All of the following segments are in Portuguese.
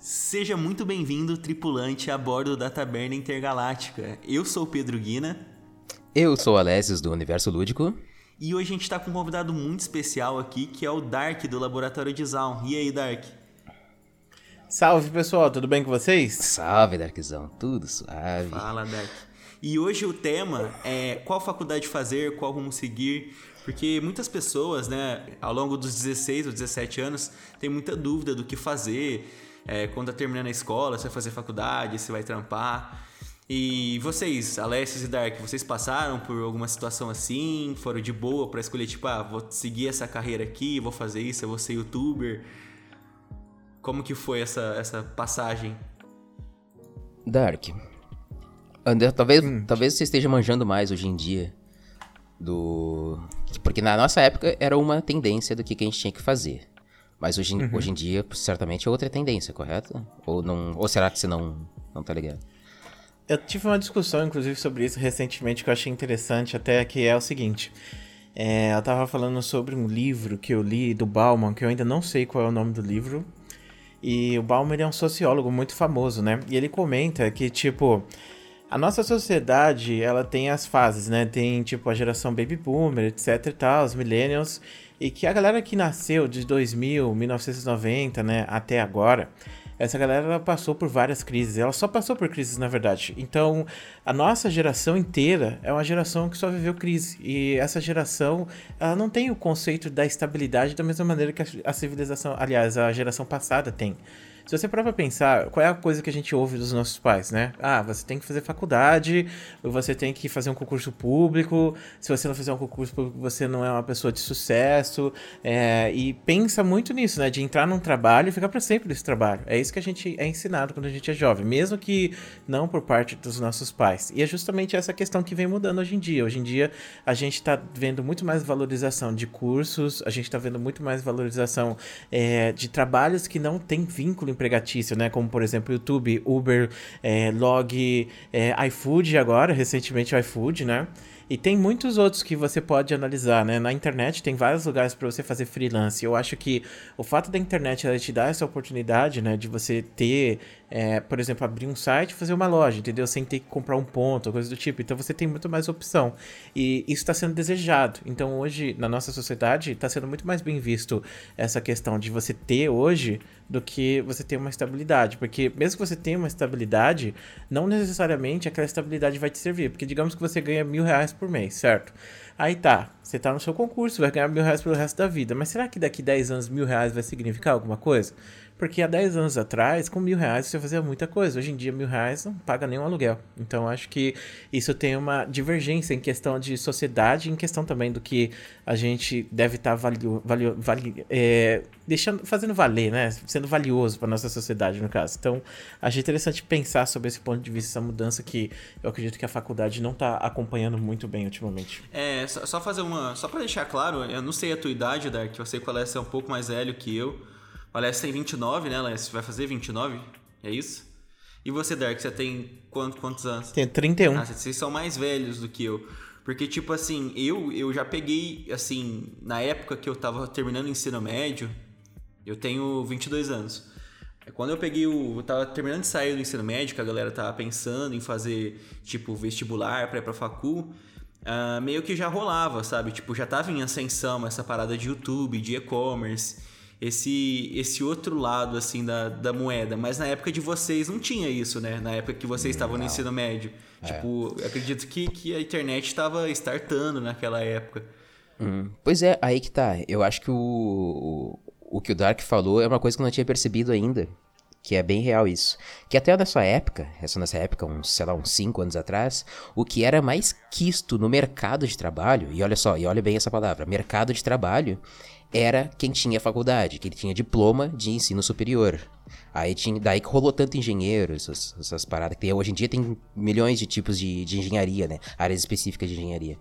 Seja muito bem-vindo, tripulante, a bordo da Taberna Intergaláctica. Eu sou o Pedro Guina. Eu sou o Alessios, do Universo Lúdico. E hoje a gente está com um convidado muito especial aqui, que é o Dark, do Laboratório de Zaun. E aí, Dark? Salve, pessoal, tudo bem com vocês? Salve, Darkzão, tudo suave. Fala, Dark. E hoje o tema é qual faculdade fazer, qual rumo seguir, porque muitas pessoas, né, ao longo dos 16 ou 17 anos, tem muita dúvida do que fazer, é, quando tá terminando a escola, se vai fazer faculdade, se vai trampar. E vocês, Alessios e Dark, vocês passaram por alguma situação assim? Foram de boa para escolher, tipo, ah, vou seguir essa carreira aqui, vou fazer isso, eu vou ser youtuber? Como que foi essa, essa passagem? Dark. André, talvez, hum. talvez você esteja manjando mais hoje em dia do. Porque na nossa época era uma tendência do que, que a gente tinha que fazer. Mas hoje, uhum. hoje em dia, certamente é outra tendência, correto? Ou, não, ou será que você não, não tá ligado? Eu tive uma discussão, inclusive, sobre isso recentemente que eu achei interessante, até que é o seguinte. É, eu tava falando sobre um livro que eu li do Bauman, que eu ainda não sei qual é o nome do livro. E o Bauman é um sociólogo muito famoso, né? E ele comenta que, tipo, a nossa sociedade, ela tem as fases, né? Tem, tipo, a geração baby boomer, etc e tal, os millennials. E que a galera que nasceu de 2000, 1990, né, até agora, essa galera passou por várias crises. Ela só passou por crises, na verdade. Então, a nossa geração inteira é uma geração que só viveu crise. E essa geração, ela não tem o conceito da estabilidade da mesma maneira que a civilização, aliás, a geração passada tem. Se você prova pensar, qual é a coisa que a gente ouve dos nossos pais, né? Ah, você tem que fazer faculdade, você tem que fazer um concurso público. Se você não fizer um concurso público, você não é uma pessoa de sucesso. É, e pensa muito nisso, né? De entrar num trabalho e ficar para sempre nesse trabalho. É isso que a gente é ensinado quando a gente é jovem, mesmo que não por parte dos nossos pais. E é justamente essa questão que vem mudando hoje em dia. Hoje em dia, a gente está vendo muito mais valorização de cursos, a gente está vendo muito mais valorização é, de trabalhos que não tem vínculo empregatício, né? Como, por exemplo, YouTube, Uber, é, Log, é, iFood agora, recentemente o iFood, né? E tem muitos outros que você pode analisar, né? Na internet tem vários lugares para você fazer freelance. Eu acho que o fato da internet te dar essa oportunidade, né, de você ter, é, por exemplo, abrir um site, e fazer uma loja, entendeu? Sem ter que comprar um ponto, coisa do tipo. Então você tem muito mais opção e isso está sendo desejado. Então hoje na nossa sociedade está sendo muito mais bem visto essa questão de você ter hoje do que você ter uma estabilidade, porque mesmo que você tenha uma estabilidade, não necessariamente aquela estabilidade vai te servir, porque digamos que você ganha mil reais por mês, certo? Aí tá, você tá no seu concurso, vai ganhar mil reais pelo resto da vida. Mas será que daqui 10 anos mil reais vai significar alguma coisa? Porque há 10 anos atrás, com mil reais você fazia muita coisa. Hoje em dia, mil reais não paga nenhum aluguel. Então, acho que isso tem uma divergência em questão de sociedade, em questão também do que a gente deve estar tá valio, valio, valio, é, deixando, fazendo valer, né? Sendo valioso para nossa sociedade, no caso. Então, achei interessante pensar sobre esse ponto de vista, essa mudança que eu acredito que a faculdade não está acompanhando muito bem ultimamente. É, só fazer uma. Só para deixar claro, eu não sei a tua idade, Dark, eu sei que o Alessio é um pouco mais velho que eu. O Alessio tem 29, né, Alessio? Vai fazer 29? É isso? E você, Dark, você tem quanto, quantos anos? Tenho 31. Ah, vocês são mais velhos do que eu. Porque, tipo assim, eu, eu já peguei, assim, na época que eu tava terminando o ensino médio, eu tenho 22 anos. Quando eu peguei o. Eu tava terminando de sair do ensino médio, que a galera tava pensando em fazer, tipo, vestibular pra ir pra facul, uh, meio que já rolava, sabe? Tipo, já tava em ascensão essa parada de YouTube, de e-commerce esse esse outro lado assim da, da moeda. Mas na época de vocês não tinha isso, né? Na época que vocês estavam no ensino médio. É. Tipo, acredito que, que a internet estava startando naquela época. Hum. Pois é, aí que tá. Eu acho que o, o, o que o Dark falou é uma coisa que eu não tinha percebido ainda. Que é bem real isso. Que até nessa época, essa nessa época, uns, sei lá, uns 5 anos atrás, o que era mais quisto no mercado de trabalho, e olha só, e olha bem essa palavra, mercado de trabalho, era quem tinha faculdade, que ele tinha diploma de ensino superior. Aí tinha, daí que rolou tanto engenheiro, essas, essas paradas que tem. Hoje em dia tem milhões de tipos de, de engenharia, né? Áreas específicas de engenharia.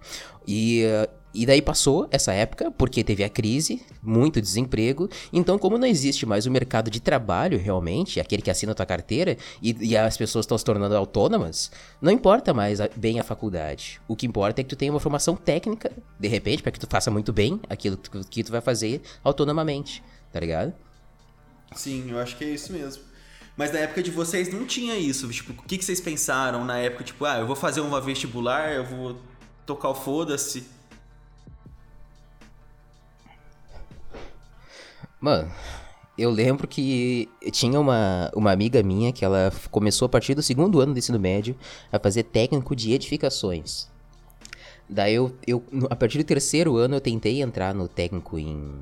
E, uh, e daí passou essa época, porque teve a crise, muito desemprego. Então, como não existe mais o mercado de trabalho realmente, aquele que assina a tua carteira, e, e as pessoas estão se tornando autônomas, não importa mais a, bem a faculdade. O que importa é que tu tenha uma formação técnica, de repente, para que tu faça muito bem aquilo que, que tu vai fazer autonomamente, tá ligado? Sim, eu acho que é isso mesmo. Mas na época de vocês não tinha isso. Tipo, o que, que vocês pensaram na época? Tipo, ah, eu vou fazer uma vestibular, eu vou tocar o foda-se. Mano, eu lembro que tinha uma, uma amiga minha que ela começou a partir do segundo ano do ensino médio a fazer técnico de edificações. Daí eu, eu a partir do terceiro ano eu tentei entrar no técnico em,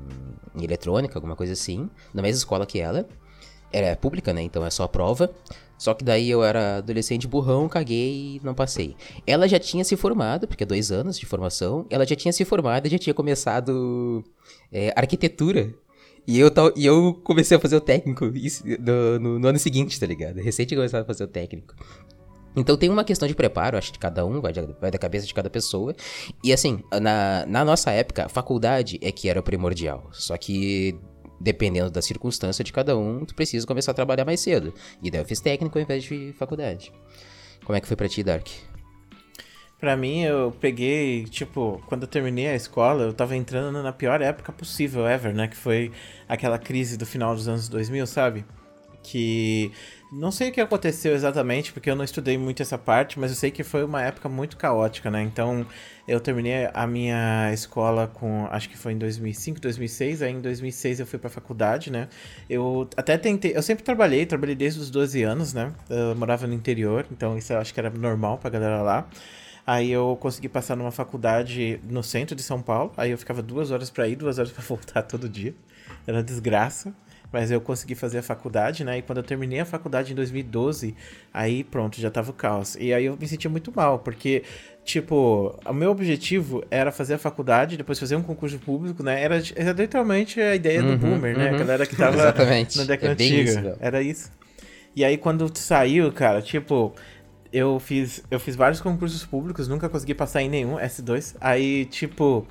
em eletrônica, alguma coisa assim, na mesma escola que ela. Era pública, né? Então é só prova. Só que daí eu era adolescente burrão, caguei e não passei. Ela já tinha se formado, porque é dois anos de formação. Ela já tinha se formado e já tinha começado é, arquitetura e eu, e eu comecei a fazer o técnico no, no, no ano seguinte, tá ligado? Recente começar a fazer o técnico. Então tem uma questão de preparo, acho que cada um, vai, de, vai da cabeça de cada pessoa. E assim, na, na nossa época, a faculdade é que era o primordial. Só que dependendo da circunstância de cada um, tu precisa começar a trabalhar mais cedo. E daí eu fiz técnico ao invés de faculdade. Como é que foi pra ti, Dark? Pra mim, eu peguei, tipo, quando eu terminei a escola, eu tava entrando na pior época possível ever, né? Que foi aquela crise do final dos anos 2000, sabe? Que não sei o que aconteceu exatamente, porque eu não estudei muito essa parte, mas eu sei que foi uma época muito caótica, né? Então, eu terminei a minha escola com, acho que foi em 2005, 2006, aí em 2006 eu fui pra faculdade, né? Eu até tentei, eu sempre trabalhei, trabalhei desde os 12 anos, né? Eu morava no interior, então isso eu acho que era normal pra galera lá. Aí eu consegui passar numa faculdade no centro de São Paulo. Aí eu ficava duas horas para ir, duas horas para voltar todo dia. Era desgraça. Mas eu consegui fazer a faculdade, né? E quando eu terminei a faculdade em 2012, aí pronto, já tava o caos. E aí eu me sentia muito mal, porque, tipo, o meu objetivo era fazer a faculdade, depois fazer um concurso público, né? Era, era literalmente a ideia uhum, do boomer, né? uhum. A galera que tava na década é antiga. Isso, era isso. E aí quando saiu, cara, tipo, eu fiz, eu fiz vários concursos públicos, nunca consegui passar em nenhum, S2. Aí, tipo,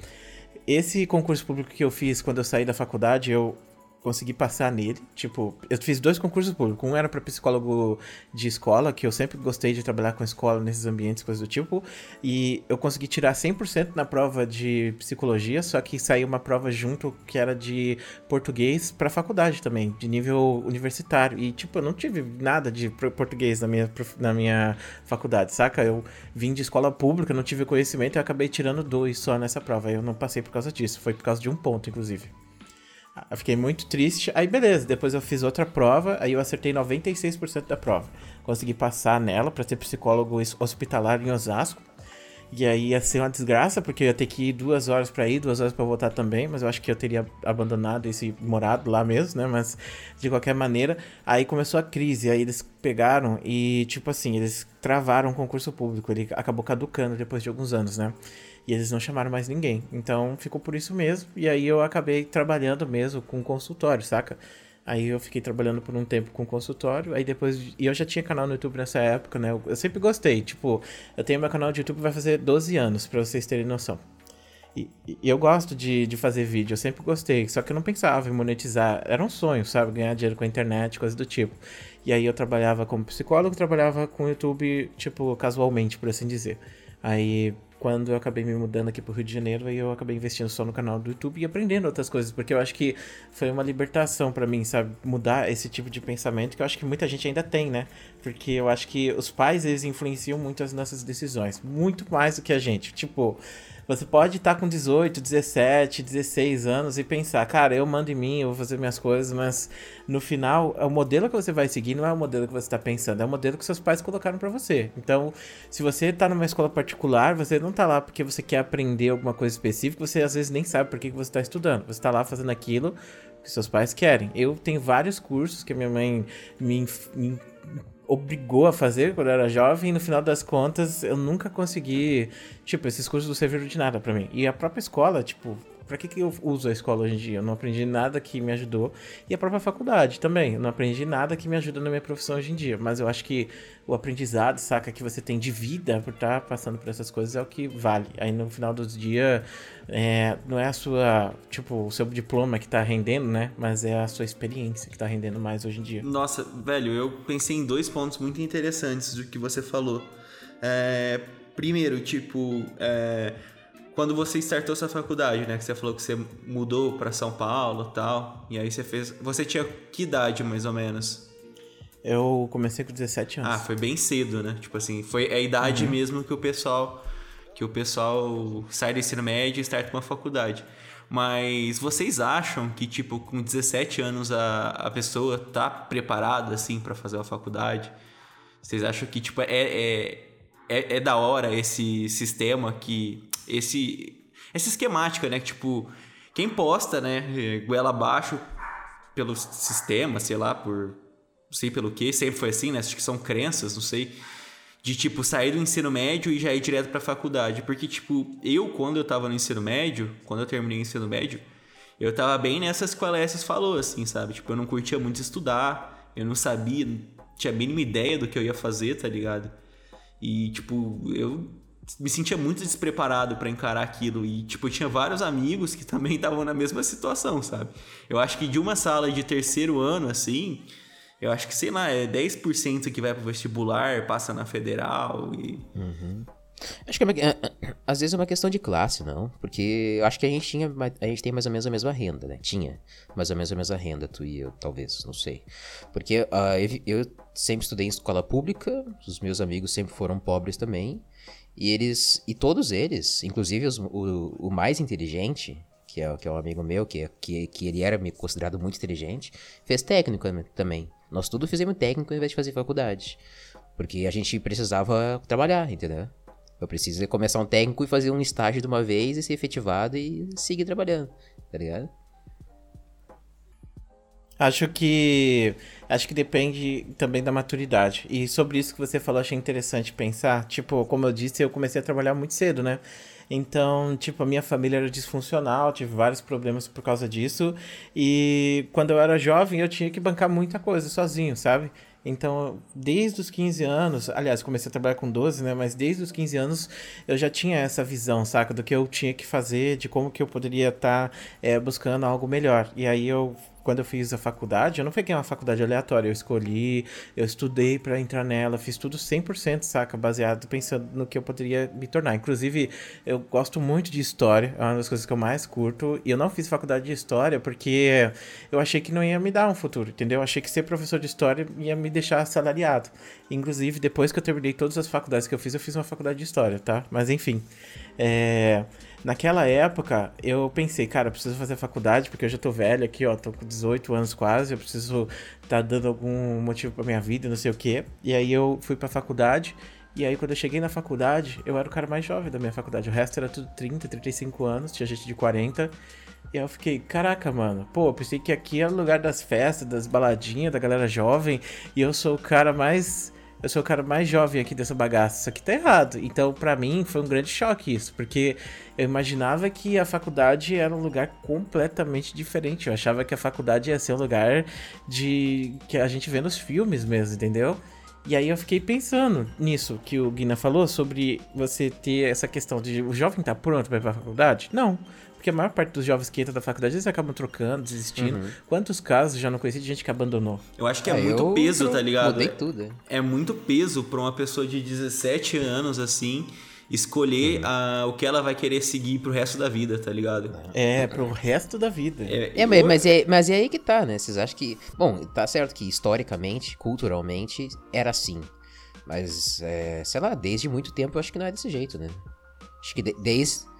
esse concurso público que eu fiz quando eu saí da faculdade, eu consegui passar nele. Tipo, eu fiz dois concursos públicos. Um era para psicólogo de escola, que eu sempre gostei de trabalhar com escola nesses ambientes, coisas do tipo. E eu consegui tirar 100% na prova de psicologia, só que saiu uma prova junto que era de português para faculdade também, de nível universitário. E, tipo, eu não tive nada de português na minha, na minha faculdade, saca? Eu vim de escola pública, não tive conhecimento e acabei tirando dois só nessa prova. Eu não passei por causa disso, foi por causa de um ponto, inclusive. Eu fiquei muito triste. Aí, beleza, depois eu fiz outra prova, aí eu acertei 96% da prova. Consegui passar nela para ser psicólogo hospitalar em Osasco. E aí ia ser uma desgraça, porque eu ia ter que ir duas horas para ir, duas horas para voltar também, mas eu acho que eu teria abandonado esse morado lá mesmo, né? Mas de qualquer maneira, aí começou a crise, aí eles pegaram e, tipo assim, eles travaram o concurso público, ele acabou caducando depois de alguns anos, né? E eles não chamaram mais ninguém. Então ficou por isso mesmo. E aí eu acabei trabalhando mesmo com consultório, saca? Aí eu fiquei trabalhando por um tempo com consultório, aí depois. E eu já tinha canal no YouTube nessa época, né? Eu, eu sempre gostei. Tipo, eu tenho meu canal de YouTube vai fazer 12 anos, para vocês terem noção. E, e, eu gosto de, de fazer vídeo, eu sempre gostei. Só que eu não pensava em monetizar. Era um sonho, sabe? Ganhar dinheiro com a internet, coisa do tipo. E aí eu trabalhava como psicólogo, trabalhava com YouTube, tipo, casualmente, por assim dizer. Aí quando eu acabei me mudando aqui pro Rio de Janeiro, aí eu acabei investindo só no canal do YouTube e aprendendo outras coisas, porque eu acho que foi uma libertação para mim, sabe? Mudar esse tipo de pensamento que eu acho que muita gente ainda tem, né? Porque eu acho que os pais, eles influenciam muito as nossas decisões, muito mais do que a gente. Tipo, você pode estar com 18, 17, 16 anos e pensar, cara, eu mando em mim, eu vou fazer minhas coisas, mas no final, o modelo que você vai seguir não é o modelo que você está pensando, é o modelo que seus pais colocaram para você. Então, se você está numa escola particular, você não está lá porque você quer aprender alguma coisa específica, você às vezes nem sabe por que você está estudando. Você está lá fazendo aquilo que seus pais querem. Eu tenho vários cursos que a minha mãe me obrigou a fazer quando eu era jovem e no final das contas eu nunca consegui. Tipo, esses cursos não serviram de nada para mim. E a própria escola, tipo, Pra que, que eu uso a escola hoje em dia? Eu não aprendi nada que me ajudou. E a própria faculdade também. Eu não aprendi nada que me ajuda na minha profissão hoje em dia. Mas eu acho que o aprendizado, saca, que você tem de vida por estar tá passando por essas coisas é o que vale. Aí no final do dia, é, não é a sua, tipo, o seu diploma que tá rendendo, né? Mas é a sua experiência que tá rendendo mais hoje em dia. Nossa, velho, eu pensei em dois pontos muito interessantes do que você falou. É, primeiro, tipo, é, quando você startou sua faculdade, né? Que você falou que você mudou para São Paulo tal. E aí você fez. Você tinha que idade, mais ou menos? Eu comecei com 17 anos. Ah, foi bem cedo, né? Tipo assim, foi a idade uhum. mesmo que o pessoal que o pessoal sai do ensino médio e starta uma faculdade. Mas vocês acham que, tipo, com 17 anos a, a pessoa tá preparada, assim, para fazer uma faculdade? Vocês acham que, tipo, é, é, é, é, da hora esse sistema que... Esse, essa esquemática, né? Que, tipo, quem posta, né, goela abaixo pelo sistema, sei lá, por... Sei pelo que, sempre foi assim, né? Acho que são crenças, não sei de tipo sair do ensino médio e já ir direto para faculdade, porque tipo, eu quando eu tava no ensino médio, quando eu terminei o ensino médio, eu tava bem nessas que o falou assim, sabe? Tipo, eu não curtia muito estudar, eu não sabia, não tinha a mínima ideia do que eu ia fazer, tá ligado? E tipo, eu me sentia muito despreparado para encarar aquilo e tipo, eu tinha vários amigos que também estavam na mesma situação, sabe? Eu acho que de uma sala de terceiro ano assim, eu acho que, sei lá, é 10% que vai pro vestibular, passa na federal e. Uhum. Acho que é uma, é, é, às vezes é uma questão de classe, não? Porque eu acho que a gente tinha. A gente tem mais ou menos a mesma renda, né? Tinha mais ou menos a mesma renda, tu e eu, talvez, não sei. Porque uh, eu, eu sempre estudei em escola pública, os meus amigos sempre foram pobres também. E eles. E todos eles, inclusive os, o, o mais inteligente, que é, que é um amigo meu, que, que, que ele era considerado muito inteligente, fez técnico também. Nós tudo fizemos técnico ao invés de fazer faculdade. Porque a gente precisava trabalhar, entendeu? Eu preciso começar um técnico e fazer um estágio de uma vez e ser efetivado e seguir trabalhando, tá ligado? Acho que acho que depende também da maturidade. E sobre isso que você falou, achei interessante pensar. Tipo, como eu disse, eu comecei a trabalhar muito cedo, né? Então, tipo, a minha família era disfuncional, tive vários problemas por causa disso. E quando eu era jovem, eu tinha que bancar muita coisa sozinho, sabe? Então, desde os 15 anos, aliás, comecei a trabalhar com 12, né? Mas desde os 15 anos eu já tinha essa visão, saca? Do que eu tinha que fazer, de como que eu poderia estar tá, é, buscando algo melhor. E aí eu quando eu fiz a faculdade, eu não peguei uma faculdade aleatória, eu escolhi, eu estudei para entrar nela, fiz tudo 100%, saca, baseado pensando no que eu poderia me tornar. Inclusive, eu gosto muito de história, é uma das coisas que eu mais curto, e eu não fiz faculdade de história porque eu achei que não ia me dar um futuro, entendeu? Eu achei que ser professor de história ia me deixar assalariado. Inclusive, depois que eu terminei todas as faculdades que eu fiz, eu fiz uma faculdade de história, tá? Mas enfim, é... Naquela época, eu pensei, cara, eu preciso fazer faculdade, porque eu já tô velho aqui, ó, tô com 18 anos quase, eu preciso tá dando algum motivo pra minha vida, não sei o quê. E aí eu fui pra faculdade, e aí quando eu cheguei na faculdade, eu era o cara mais jovem da minha faculdade. O resto era tudo 30, 35 anos, tinha gente de 40. E aí eu fiquei, caraca, mano, pô, eu pensei que aqui era o lugar das festas, das baladinhas, da galera jovem, e eu sou o cara mais eu sou o cara mais jovem aqui dessa bagaça, isso aqui tá errado. Então, para mim, foi um grande choque isso, porque eu imaginava que a faculdade era um lugar completamente diferente. Eu achava que a faculdade ia ser um lugar de que a gente vê nos filmes mesmo, entendeu? E aí eu fiquei pensando nisso que o Guina falou sobre você ter essa questão de o jovem tá pronto para ir pra faculdade? Não. Porque a maior parte dos jovens que entram da faculdade, eles acabam trocando, desistindo. Uhum. Quantos casos já não conheci de gente que abandonou? Eu acho que é, é muito peso, tá ligado? Mudei tudo. É. é muito peso pra uma pessoa de 17 anos, assim, escolher uhum. a, o que ela vai querer seguir pro resto da vida, tá ligado? É, pro resto da vida. É, é eu... mas, é, mas é aí que tá, né? Vocês acham que. Bom, tá certo que historicamente, culturalmente, era assim. Mas, é, sei lá, desde muito tempo eu acho que não é desse jeito, né? Acho que de, desde.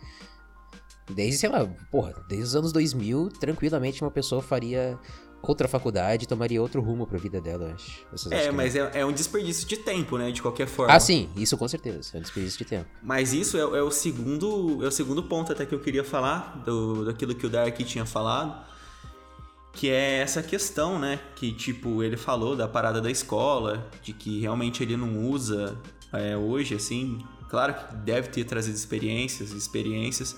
Desde, sei lá, porra, desde os anos 2000, tranquilamente uma pessoa faria outra faculdade tomaria outro rumo pra vida dela, acho. Vocês é, mas é, é, um desperdício de tempo, né? De qualquer forma. Ah, sim, isso com certeza. É um desperdício de tempo. Mas isso é, é, o segundo. É o segundo ponto até que eu queria falar, do, daquilo que o Dark tinha falado. Que é essa questão, né? Que, tipo, ele falou da parada da escola, de que realmente ele não usa é, hoje, assim. Claro que deve ter trazido experiências, experiências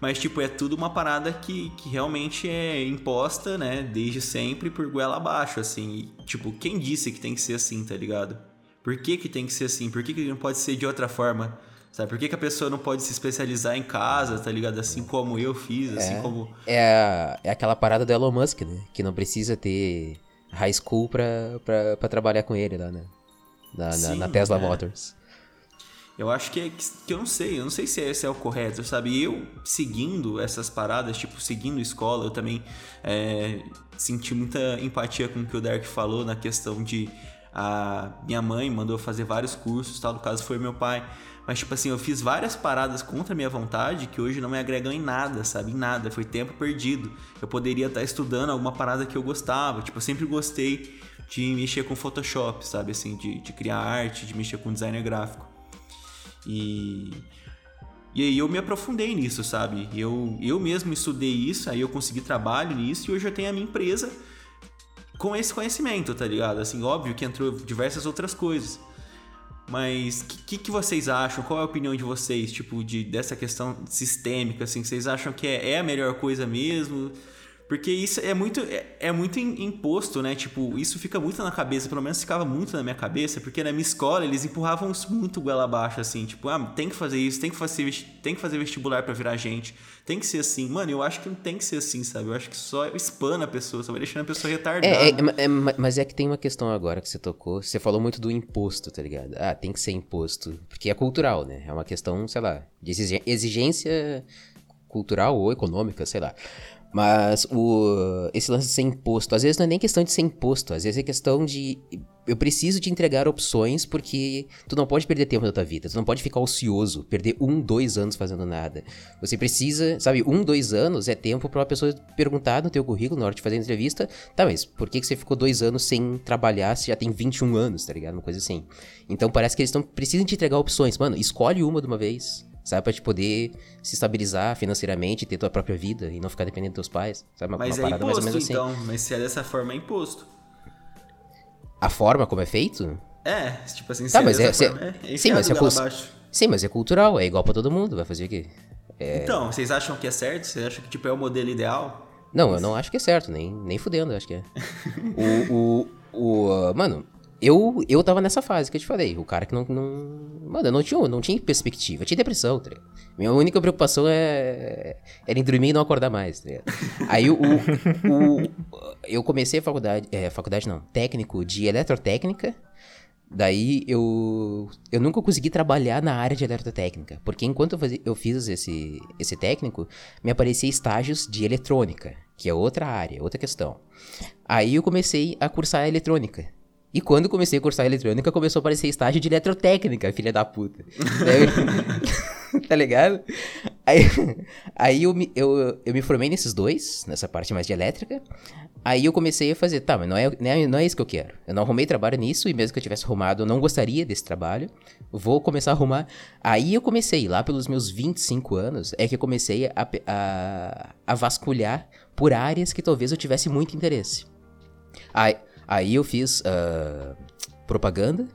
mas, tipo, é tudo uma parada que, que realmente é imposta, né? Desde sempre por goela abaixo, assim. E, tipo, quem disse que tem que ser assim, tá ligado? Por que, que tem que ser assim? Por que, que não pode ser de outra forma? Sabe? Por que, que a pessoa não pode se especializar em casa, tá ligado? Assim como eu fiz, assim é, como. É, é aquela parada do Elon Musk, né? Que não precisa ter high school pra, pra, pra trabalhar com ele lá, né? Na, na, na Tesla é. Motors. Eu acho que, que eu não sei, eu não sei se esse é o correto, sabe? Eu seguindo essas paradas, tipo, seguindo escola, eu também é, senti muita empatia com o que o Derek falou na questão de a minha mãe mandou fazer vários cursos, tal, no caso foi meu pai. Mas, tipo assim, eu fiz várias paradas contra a minha vontade que hoje não me agregam em nada, sabe? Em nada. Foi tempo perdido. Eu poderia estar estudando alguma parada que eu gostava. Tipo, eu sempre gostei de mexer com Photoshop, sabe? Assim, de, de criar arte, de mexer com design gráfico. E. E aí eu me aprofundei nisso, sabe? Eu, eu mesmo estudei isso, aí eu consegui trabalho nisso e hoje eu tenho a minha empresa com esse conhecimento, tá ligado? Assim, óbvio que entrou diversas outras coisas. Mas o que, que, vocês acham? Qual é a opinião de vocês, tipo, de, dessa questão sistêmica, assim? Vocês acham que é, é a melhor coisa mesmo? Porque isso é muito, é, é, muito imposto, né? Tipo, isso fica muito na cabeça, pelo menos ficava muito na minha cabeça, porque na minha escola eles empurravam isso muito goela abaixo, assim, tipo, ah, tem que fazer isso, tem que fazer, tem que fazer vestibular para virar gente, tem que ser assim. Mano, eu acho que não tem que ser assim, sabe? Eu acho que só espana a pessoa, só vai deixando a pessoa retardada. É, é, é, mas é que tem uma questão agora que você tocou, você falou muito do imposto, tá ligado? Ah, tem que ser imposto, porque é cultural, né? É uma questão, sei lá, de exigência cultural ou econômica, sei lá. Mas o, esse lance de ser imposto, às vezes não é nem questão de ser imposto, às vezes é questão de. Eu preciso te entregar opções porque tu não pode perder tempo da tua vida, tu não pode ficar ocioso, perder um, dois anos fazendo nada. Você precisa, sabe, um, dois anos é tempo para uma pessoa perguntar no teu currículo na hora de fazer a entrevista, tá, mas por que, que você ficou dois anos sem trabalhar se já tem 21 anos, tá ligado? Uma coisa assim. Então parece que eles estão precisam te entregar opções. Mano, escolhe uma de uma vez sabe? Pra te poder se estabilizar financeiramente, ter tua própria vida e não ficar dependendo dos teus pais, sabe? Uma, mas uma é imposto, mais ou menos assim. então. Mas se é dessa forma, é imposto. A forma como é feito? É, tipo assim, tá, mas é, se, forma, é, é sim, mas é Sim, mas é cultural, é igual para todo mundo, vai fazer o quê? É... Então, vocês acham que é certo? Vocês acham que tipo, é o modelo ideal? Não, eu não acho que é certo, nem, nem fudendo, eu acho que é. o, o, o, mano, eu, eu tava nessa fase que eu te falei. O cara que não. não mano, eu não tinha, não tinha perspectiva. Eu tinha depressão, tá ligado? Minha única preocupação é, era em dormir e não acordar mais, tá ligado? Aí o, o, o, eu comecei a faculdade. É, faculdade não. Técnico de eletrotécnica. Daí eu, eu nunca consegui trabalhar na área de eletrotécnica, porque enquanto eu, fazia, eu fiz esse, esse técnico, me aparecia estágios de eletrônica, que é outra área, outra questão. Aí eu comecei a cursar eletrônica. E quando comecei a cursar eletrônica, começou a aparecer estágio de eletrotécnica, filha da puta. tá ligado? Aí, aí eu, me, eu, eu me formei nesses dois, nessa parte mais de elétrica. Aí eu comecei a fazer, tá, mas não é, não é, não é isso que eu quero. Eu não arrumei trabalho nisso, e mesmo que eu tivesse arrumado, eu não gostaria desse trabalho. Vou começar a arrumar. Aí eu comecei, lá pelos meus 25 anos, é que eu comecei a, a, a vasculhar por áreas que talvez eu tivesse muito interesse. Aí, Aí eu fiz uh, propaganda.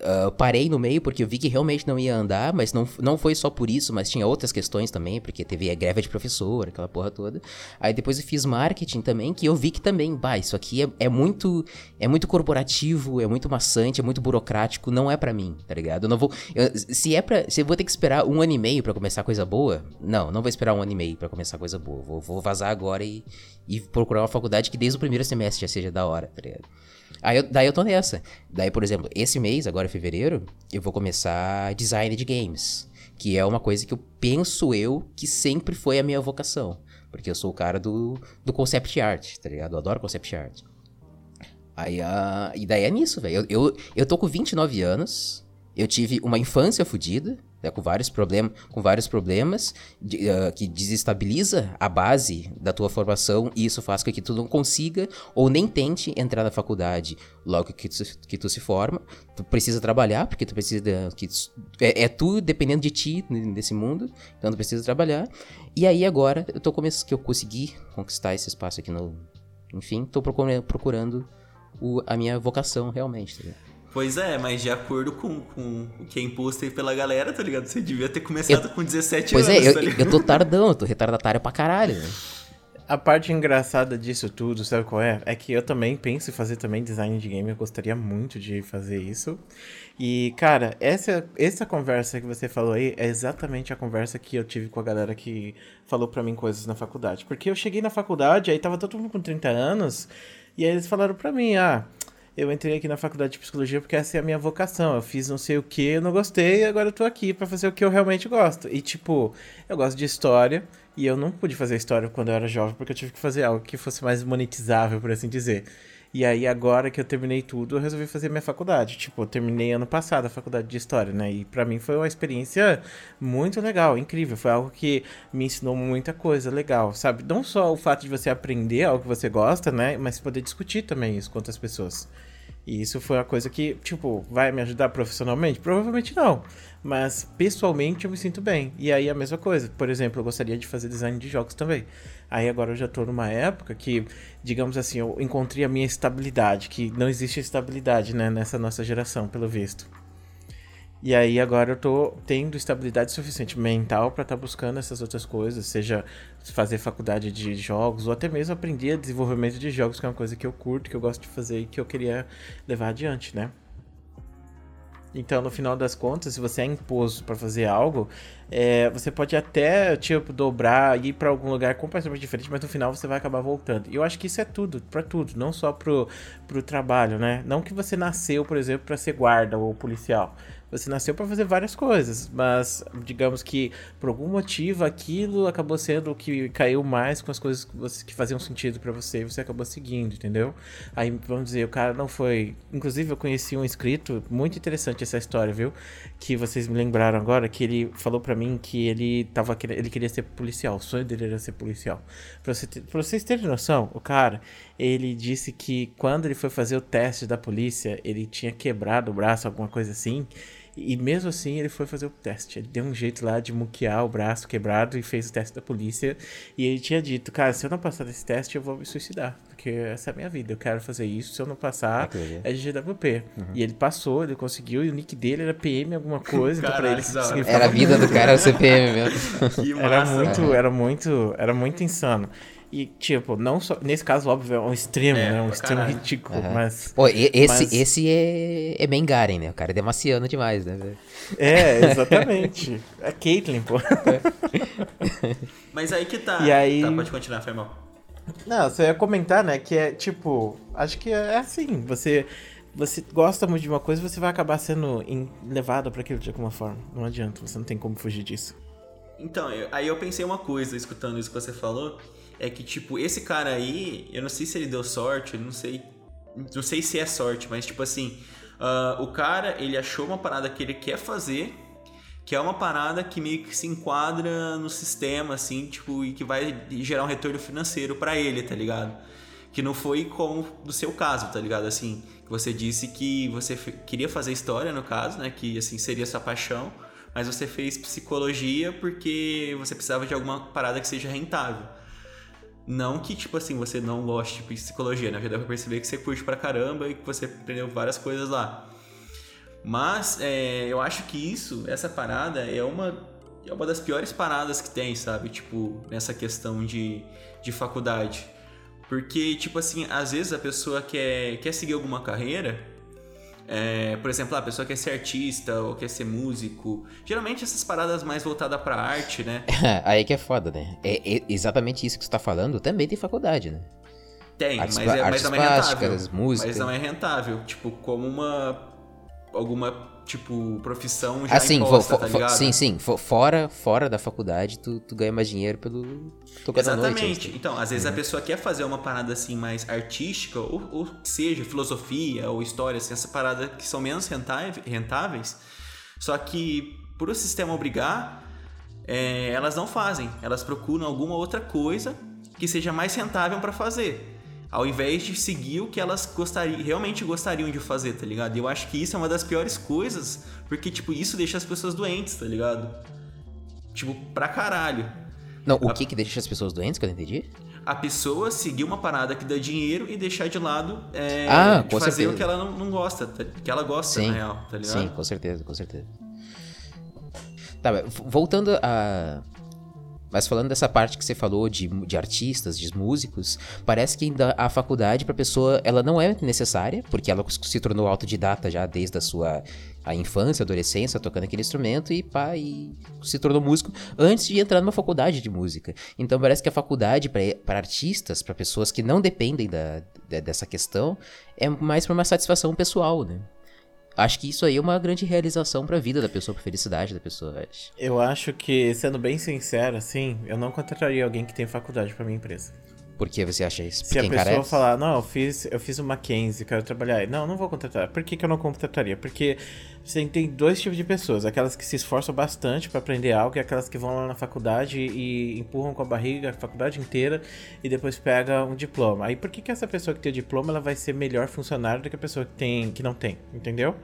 Uh, parei no meio porque eu vi que realmente não ia andar, mas não, não foi só por isso, mas tinha outras questões também, porque teve a greve de professor, aquela porra toda. Aí depois eu fiz marketing também, que eu vi que também, bah, isso aqui é, é muito é muito corporativo, é muito maçante, é muito burocrático, não é para mim, tá ligado? Eu não vou. Eu, se é pra. Se eu vou ter que esperar um ano e meio para começar coisa boa, não, não vou esperar um ano e meio para começar coisa boa. Vou, vou vazar agora e, e procurar uma faculdade que desde o primeiro semestre já seja da hora, tá ligado? Aí eu, daí eu tô nessa. Daí, por exemplo, esse mês, agora em fevereiro, eu vou começar design de games. Que é uma coisa que eu penso eu que sempre foi a minha vocação. Porque eu sou o cara do, do concept art, tá ligado? Eu adoro concept art. Aí, uh, e daí é nisso, velho. Eu, eu, eu tô com 29 anos, eu tive uma infância fodida, né, com vários problemas, com vários problemas de, uh, que desestabiliza a base da tua formação e isso faz com que tu não consiga ou nem tente entrar na faculdade logo que tu, que tu se forma. Tu precisa trabalhar porque tu precisa que é, é, tu dependendo de ti nesse mundo, então tu precisa trabalhar. E aí agora eu tô começando que eu consegui conquistar esse espaço aqui no, enfim, tô procurando, procurando o, a minha vocação realmente. Tá Pois é, mas de acordo com, com o que é imposto aí pela galera, tá ligado? Você devia ter começado eu, com 17 pois anos. Pois é, tá eu, eu tô tardão, eu tô retardatário pra caralho, né? A parte engraçada disso tudo, sabe qual é? É que eu também penso em fazer também design de game, eu gostaria muito de fazer isso. E, cara, essa, essa conversa que você falou aí é exatamente a conversa que eu tive com a galera que falou pra mim coisas na faculdade. Porque eu cheguei na faculdade, aí tava todo mundo com 30 anos, e aí eles falaram pra mim, ah, eu entrei aqui na faculdade de psicologia porque essa é a minha vocação. Eu fiz não sei o que, eu não gostei, e agora eu tô aqui para fazer o que eu realmente gosto. E tipo, eu gosto de história e eu não pude fazer história quando eu era jovem porque eu tive que fazer algo que fosse mais monetizável, por assim dizer. E aí, agora que eu terminei tudo, eu resolvi fazer minha faculdade. Tipo, eu terminei ano passado a faculdade de História, né? E para mim foi uma experiência muito legal, incrível. Foi algo que me ensinou muita coisa legal, sabe? Não só o fato de você aprender algo que você gosta, né? Mas poder discutir também isso com outras pessoas. E isso foi uma coisa que, tipo, vai me ajudar profissionalmente? Provavelmente não. Mas pessoalmente eu me sinto bem. E aí a mesma coisa. Por exemplo, eu gostaria de fazer design de jogos também. Aí agora eu já tô numa época que, digamos assim, eu encontrei a minha estabilidade, que não existe estabilidade, né, nessa nossa geração, pelo visto. E aí agora eu tô tendo estabilidade suficiente mental para estar tá buscando essas outras coisas, seja fazer faculdade de jogos ou até mesmo aprender desenvolvimento de jogos, que é uma coisa que eu curto, que eu gosto de fazer e que eu queria levar adiante, né? Então, no final das contas, se você é imposto para fazer algo, é, você pode até, tipo, dobrar, ir para algum lugar completamente diferente, mas no final você vai acabar voltando. E eu acho que isso é tudo, para tudo, não só pro, pro trabalho, né? Não que você nasceu, por exemplo, para ser guarda ou policial. Você nasceu para fazer várias coisas, mas digamos que por algum motivo aquilo acabou sendo o que caiu mais com as coisas que, você, que faziam sentido para você e você acabou seguindo, entendeu? Aí vamos dizer, o cara não foi. Inclusive, eu conheci um escrito, muito interessante essa história, viu? Que vocês me lembraram agora, que ele falou para mim que ele tava ele queria ser policial, o sonho dele era ser policial. Pra, você ter, pra vocês terem noção, o cara, ele disse que quando ele foi fazer o teste da polícia, ele tinha quebrado o braço, alguma coisa assim. E mesmo assim ele foi fazer o teste. Ele deu um jeito lá de muquear o braço quebrado e fez o teste da polícia. E ele tinha dito, cara, se eu não passar desse teste, eu vou me suicidar. Porque essa é a minha vida, eu quero fazer isso. Se eu não passar, ah, é GWP. Uhum. E ele passou, ele conseguiu, e o nick dele era PM alguma coisa. então pra ele Era a vida do cara ser PM mesmo. era muito, era muito, era muito insano. E, tipo, não só. Nesse caso, óbvio, é um extremo, é, né? Um extremo caralho. ridículo. Uhum. Mas. Pô, esse, mas... esse é, é Mengaren, né? O cara é demaciano demais, né? É, exatamente. é Caitlyn, pô. Mas aí que tá. E aí... Tá, pode continuar, foi mal. Não, você ia comentar, né? Que é tipo. Acho que é assim. Você. Você gosta muito de uma coisa você vai acabar sendo levado para aquilo de alguma forma. Não adianta, você não tem como fugir disso. Então, eu, aí eu pensei uma coisa, escutando isso que você falou é que, tipo, esse cara aí, eu não sei se ele deu sorte, eu não sei. Não sei se é sorte, mas tipo assim, uh, o cara ele achou uma parada que ele quer fazer, que é uma parada que meio que se enquadra no sistema, assim, tipo, e que vai gerar um retorno financeiro para ele, tá ligado? Que não foi como do seu caso, tá ligado? Assim, que você disse que você queria fazer história, no caso, né? Que assim seria sua paixão, mas você fez psicologia porque você precisava de alguma parada que seja rentável. Não que, tipo assim, você não goste de psicologia, né? Já dá pra perceber que você curte pra caramba e que você aprendeu várias coisas lá. Mas é, eu acho que isso, essa parada, é uma, é uma das piores paradas que tem, sabe? Tipo, nessa questão de, de faculdade. Porque, tipo assim, às vezes a pessoa quer, quer seguir alguma carreira é, por exemplo, a pessoa quer ser artista ou quer ser músico. Geralmente essas paradas mais voltadas pra arte, né? Aí que é foda, né? É, é, exatamente isso que você tá falando também tem faculdade, né? Tem, artes, mas, é, mas não é rentável. Música. Mas não é rentável. Tipo, como uma. alguma tipo, profissão já assim, imposta, tá ligado? Sim, sim. Fora, fora da faculdade, tu, tu ganha mais dinheiro pelo Exatamente. Noite, então, às vezes uhum. a pessoa quer fazer uma parada assim mais artística, ou, ou seja, filosofia ou história, assim, essa parada que são menos rentáveis, só que por o sistema obrigar, é, elas não fazem. Elas procuram alguma outra coisa que seja mais rentável para fazer ao invés de seguir o que elas gostariam, realmente gostariam de fazer, tá ligado? E eu acho que isso é uma das piores coisas, porque, tipo, isso deixa as pessoas doentes, tá ligado? Tipo, pra caralho. Não, o a... que que deixa as pessoas doentes, que eu não entendi? A pessoa seguir uma parada que dá dinheiro e deixar de lado é, ah, de fazer certeza. o que ela não, não gosta, tá? que ela gosta, sim, na real, tá ligado? Sim, com certeza, com certeza. Tá, voltando a Mas falando dessa parte que você falou de, de artistas, de músicos, parece que ainda a faculdade para pessoa ela não é necessária, porque ela se tornou autodidata já desde a sua a infância, adolescência, tocando aquele instrumento e pá, e se tornou músico antes de entrar numa faculdade de música. Então parece que a faculdade para artistas, para pessoas que não dependem da, dessa questão, é mais para uma satisfação pessoal, né? Acho que isso aí é uma grande realização para a vida da pessoa, pra felicidade da pessoa. Eu acho que, sendo bem sincero, assim, eu não contrataria alguém que tem faculdade para minha empresa. Por que você acha isso? Se a pessoa falar, não, eu fiz, eu fiz o Mackenzie, quero trabalhar aí. Não, não vou contratar. Por que, que eu não contrataria? Porque você tem dois tipos de pessoas. Aquelas que se esforçam bastante para aprender algo e aquelas que vão lá na faculdade e empurram com a barriga a faculdade inteira e depois pega um diploma. Aí por que, que essa pessoa que tem o diploma ela vai ser melhor funcionário do que a pessoa que, tem, que não tem? Entendeu?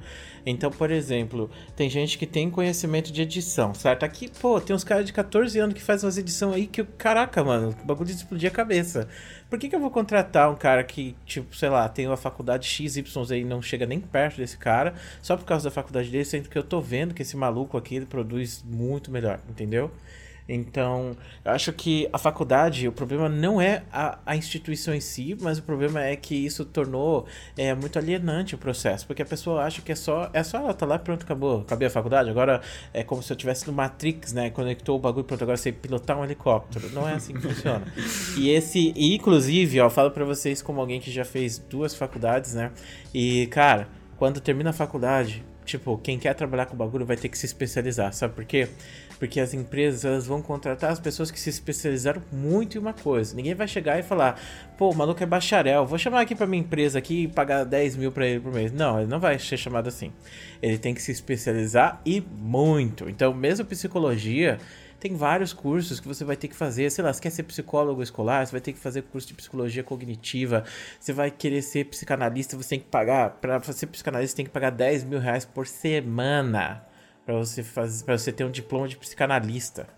Então, por exemplo, tem gente que tem conhecimento de edição, certo? Aqui, pô, tem uns caras de 14 anos que fazem umas edições aí que, caraca, mano, o bagulho de explodir a cabeça. Por que, que eu vou contratar um cara que, tipo, sei lá, tem uma faculdade XYZ e não chega nem perto desse cara, só por causa da faculdade dele, sendo que eu tô vendo que esse maluco aqui ele produz muito melhor, entendeu? Então, eu acho que a faculdade, o problema não é a, a instituição em si, mas o problema é que isso tornou é, muito alienante o processo, porque a pessoa acha que é só, é só ela tá lá, pronto, acabou, acabei a faculdade, agora é como se eu tivesse no Matrix, né, conectou o bagulho, pronto, agora você pilotar um helicóptero, não é assim que funciona. E esse, e inclusive, ó, eu falo para vocês como alguém que já fez duas faculdades, né, e, cara, quando termina a faculdade, tipo, quem quer trabalhar com o bagulho vai ter que se especializar, sabe por quê? Porque as empresas elas vão contratar as pessoas que se especializaram muito em uma coisa. Ninguém vai chegar e falar, pô, o maluco é bacharel, vou chamar aqui pra minha empresa aqui e pagar 10 mil pra ele por mês. Não, ele não vai ser chamado assim. Ele tem que se especializar e muito. Então, mesmo psicologia, tem vários cursos que você vai ter que fazer. Sei lá, você quer ser psicólogo escolar, você vai ter que fazer curso de psicologia cognitiva. Você vai querer ser psicanalista, você tem que pagar. Para ser psicanalista, você tem que pagar 10 mil reais por semana para você fazer para você ter um diploma de psicanalista.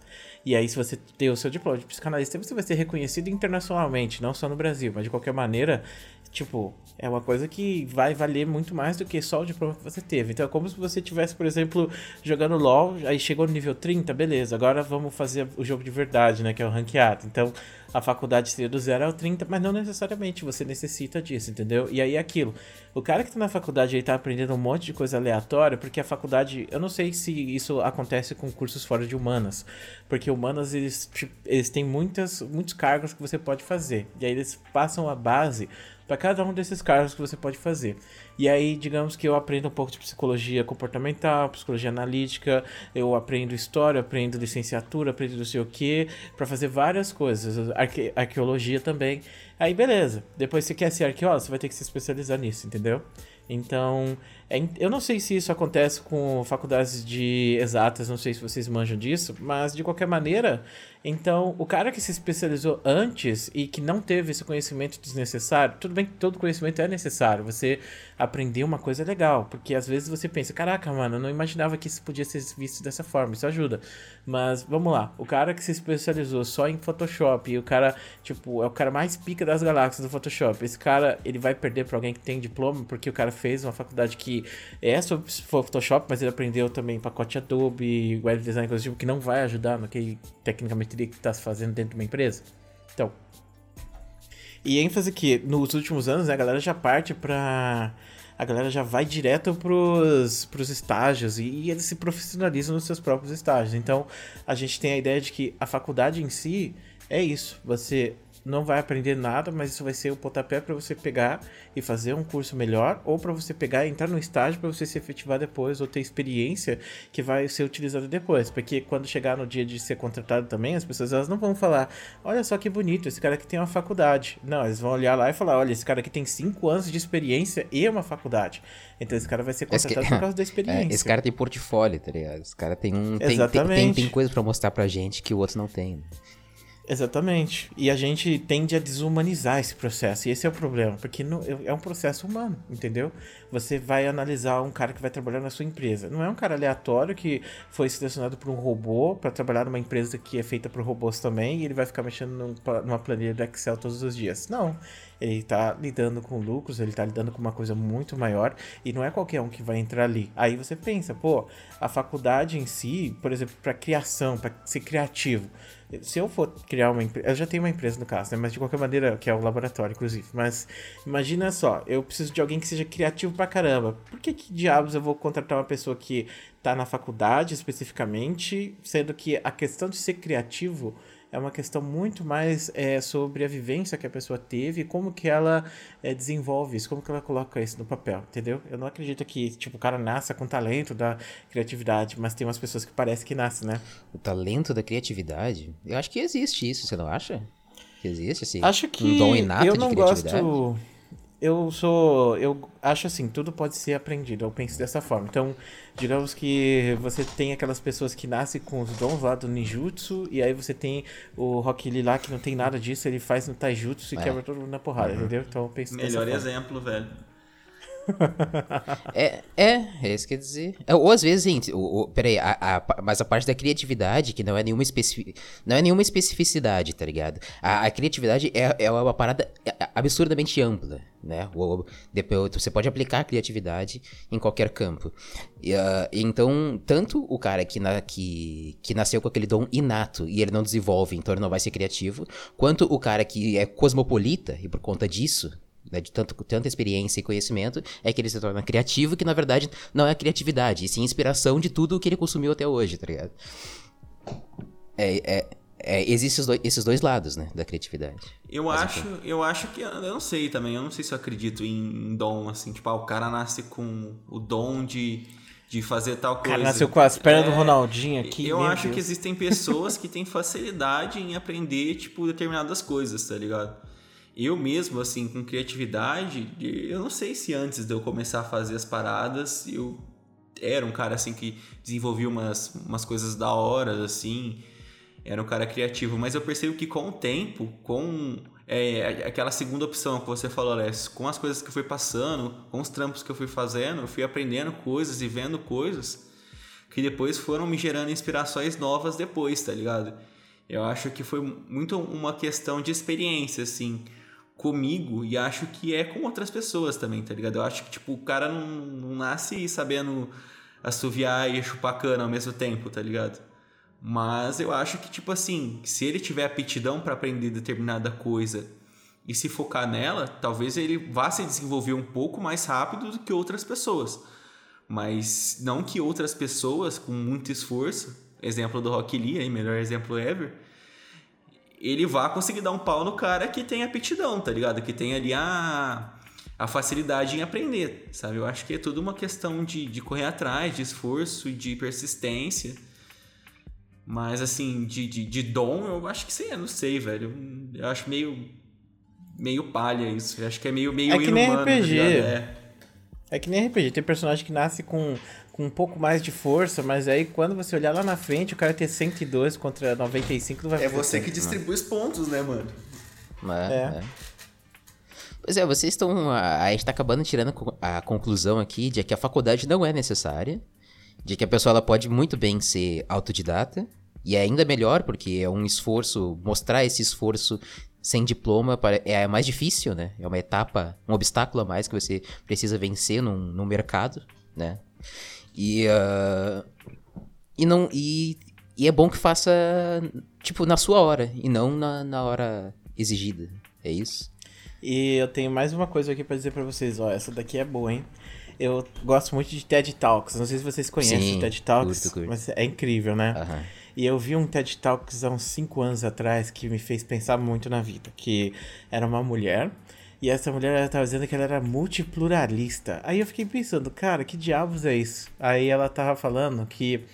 E aí, se você ter o seu diploma de psicanalista, você vai ser reconhecido internacionalmente, não só no Brasil, mas de qualquer maneira, tipo, é uma coisa que vai valer muito mais do que só o diploma que você teve. Então é como se você tivesse, por exemplo, jogando LoL, aí chegou no nível 30, beleza, agora vamos fazer o jogo de verdade, né, que é o ranqueado. Então, a faculdade seria do 0 ao 30, mas não necessariamente você necessita disso, entendeu? E aí é aquilo. O cara que tá na faculdade aí tá aprendendo um monte de coisa aleatória, porque a faculdade, eu não sei se isso acontece com cursos fora de humanas, porque humanas eles, tipo, eles têm muitas, muitos cargos que você pode fazer. E aí eles passam a base para cada um desses cargos que você pode fazer. E aí, digamos que eu aprendo um pouco de psicologia comportamental, psicologia analítica, eu aprendo história, aprendo licenciatura, aprendo não sei o que, para fazer várias coisas, Arque arqueologia também. Aí, beleza. Depois você quer ser arqueólogo, você vai ter que se especializar nisso, entendeu? Então, é, eu não sei se isso acontece com faculdades de exatas, não sei se vocês manjam disso, mas de qualquer maneira, então o cara que se especializou antes e que não teve esse conhecimento desnecessário, tudo bem que todo conhecimento é necessário, você aprender uma coisa legal, porque às vezes você pensa, caraca, mano, eu não imaginava que isso podia ser visto dessa forma, isso ajuda. Mas vamos lá, o cara que se especializou só em Photoshop e o cara, tipo, é o cara mais pica das galáxias do Photoshop, esse cara, ele vai perder para alguém que tem diploma porque o cara fez uma faculdade que é sobre Photoshop, mas ele aprendeu também pacote Adobe, web design, inclusive, que não vai ajudar no que tecnicamente teria que estar tá fazendo dentro de uma empresa. Então. E ênfase que nos últimos anos né, a galera já parte para a galera já vai direto pros, pros estágios e, e, eles se profissionalizam nos seus próprios estágios. Então a gente tem a ideia de que a faculdade em si é isso. Você não vai aprender nada, mas isso vai ser o pontapé para você pegar e fazer um curso melhor, ou para você pegar e entrar no estágio para você se efetivar depois, ou ter experiência que vai ser utilizada depois. Porque quando chegar no dia de ser contratado também, as pessoas elas não vão falar: olha só que bonito, esse cara aqui tem uma faculdade. Não, eles vão olhar lá e falar: olha, esse cara aqui tem 5 anos de experiência e uma faculdade. Então esse cara vai ser contratado que... por causa da experiência. É, esse cara tem portfólio, tá ligado? Esse cara tem um. Tem, tem, tem, tem coisa para mostrar pra gente que o outro não tem. Exatamente. E a gente tende a desumanizar esse processo. E esse é o problema, porque não, é um processo humano, entendeu? Você vai analisar um cara que vai trabalhar na sua empresa. Não é um cara aleatório que foi selecionado por um robô para trabalhar numa empresa que é feita por robôs também e ele vai ficar mexendo num, numa planilha do Excel todos os dias. Não. Ele tá lidando com lucros, ele tá lidando com uma coisa muito maior e não é qualquer um que vai entrar ali. Aí você pensa, pô, a faculdade em si, por exemplo, para criação, para ser criativo, se eu for criar uma empresa, eu já tenho uma empresa no caso, né? Mas de qualquer maneira, que é o laboratório, inclusive. Mas imagina só, eu preciso de alguém que seja criativo pra caramba. Por que, que diabos eu vou contratar uma pessoa que tá na faculdade especificamente, sendo que a questão de ser criativo é uma questão muito mais é, sobre a vivência que a pessoa teve e como que ela é, desenvolve isso, como que ela coloca isso no papel, entendeu? Eu não acredito que, tipo, o cara nasça com talento da criatividade, mas tem umas pessoas que parece que nascem, né? O talento da criatividade? Eu acho que existe isso, você não acha? Que existe, assim, acho que um dom inato eu não de criatividade? Gosto eu sou. Eu acho assim, tudo pode ser aprendido. Eu penso dessa forma. Então, digamos que você tem aquelas pessoas que nascem com os dons lá do ninjutsu, e aí você tem o Rock Lee lá que não tem nada disso, ele faz no taijutsu e é. quebra todo mundo na porrada, uhum. entendeu? Então eu penso Melhor exemplo, velho é, é, é isso que quer dizer. É, ou às vezes, gente, peraí, a, a, mas a parte da criatividade, que não é nenhuma, especific, não é nenhuma especificidade, tá ligado? A, a criatividade é, é uma parada absurdamente ampla, né? Você pode aplicar a criatividade em qualquer campo. E, uh, então, tanto o cara que, na, que, que nasceu com aquele dom inato e ele não desenvolve, então ele não vai ser criativo, quanto o cara que é cosmopolita e por conta disso né, de tanto, tanta experiência e conhecimento, é que ele se torna criativo, que na verdade não é criatividade, e sim inspiração de tudo o que ele consumiu até hoje, tá ligado? É, é, é, existem esses dois, esses dois lados, né, da criatividade. Eu Mas acho, eu acho que, eu não sei também, eu não sei se eu acredito em, em dom, assim, tipo, ah, o cara nasce com o dom de, de fazer tal coisa. O cara nasceu com as pernas é, do Ronaldinho aqui. Eu acho Deus. que existem pessoas que têm facilidade em aprender, tipo, determinadas coisas, tá ligado? Eu mesmo, assim, com criatividade, eu não sei se antes de eu começar a fazer as paradas, eu era um cara, assim, que desenvolvia umas, umas coisas da hora, assim, era um cara criativo, mas eu percebo que com o tempo, com é, aquela segunda opção que você falou, Alessio, com as coisas que eu fui passando, com os trampos que eu fui fazendo, eu fui aprendendo coisas e vendo coisas que depois foram me gerando inspirações novas depois, tá ligado? Eu acho que foi muito uma questão de experiência, assim comigo e acho que é com outras pessoas também, tá ligado? Eu acho que, tipo, o cara não, não nasce sabendo assoviar e chupar cana ao mesmo tempo, tá ligado? Mas eu acho que, tipo assim, se ele tiver aptidão para aprender determinada coisa e se focar nela, talvez ele vá se desenvolver um pouco mais rápido do que outras pessoas. Mas não que outras pessoas com muito esforço, exemplo do Rock Lee, aí, melhor exemplo ever, ele vá conseguir dar um pau no cara que tem aptidão, tá ligado? Que tem ali a, a facilidade em aprender, sabe? Eu acho que é tudo uma questão de, de correr atrás, de esforço e de persistência. Mas, assim, de, de, de dom, eu acho que sim, eu não sei, velho. Eu acho meio. meio palha isso. Eu acho que é meio, meio é que nem RPG. Tá é. é que nem RPG. Tem personagem que nasce com com um pouco mais de força, mas aí quando você olhar lá na frente, o cara ter 102 contra 95 não vai É você que distribui os pontos, né, mano? É, é. é. Pois é, vocês estão. A gente tá acabando tirando a conclusão aqui de que a faculdade não é necessária, de que a pessoa ela pode muito bem ser autodidata, e é ainda melhor, porque é um esforço, mostrar esse esforço sem diploma é mais difícil, né? É uma etapa, um obstáculo a mais que você precisa vencer num, num mercado, né? E, uh, e não e, e é bom que faça tipo na sua hora e não na, na hora exigida. É isso? E eu tenho mais uma coisa aqui para dizer para vocês, ó, essa daqui é boa, hein? Eu gosto muito de TED Talks. Não sei se vocês conhecem Sim, o TED Talks, curto, curto. mas é incrível, né? Uhum. E eu vi um TED Talks há uns 5 anos atrás que me fez pensar muito na vida, que era uma mulher e essa mulher ela tava dizendo que ela era multipluralista. Aí eu fiquei pensando, cara, que diabos é isso? Aí ela tava falando que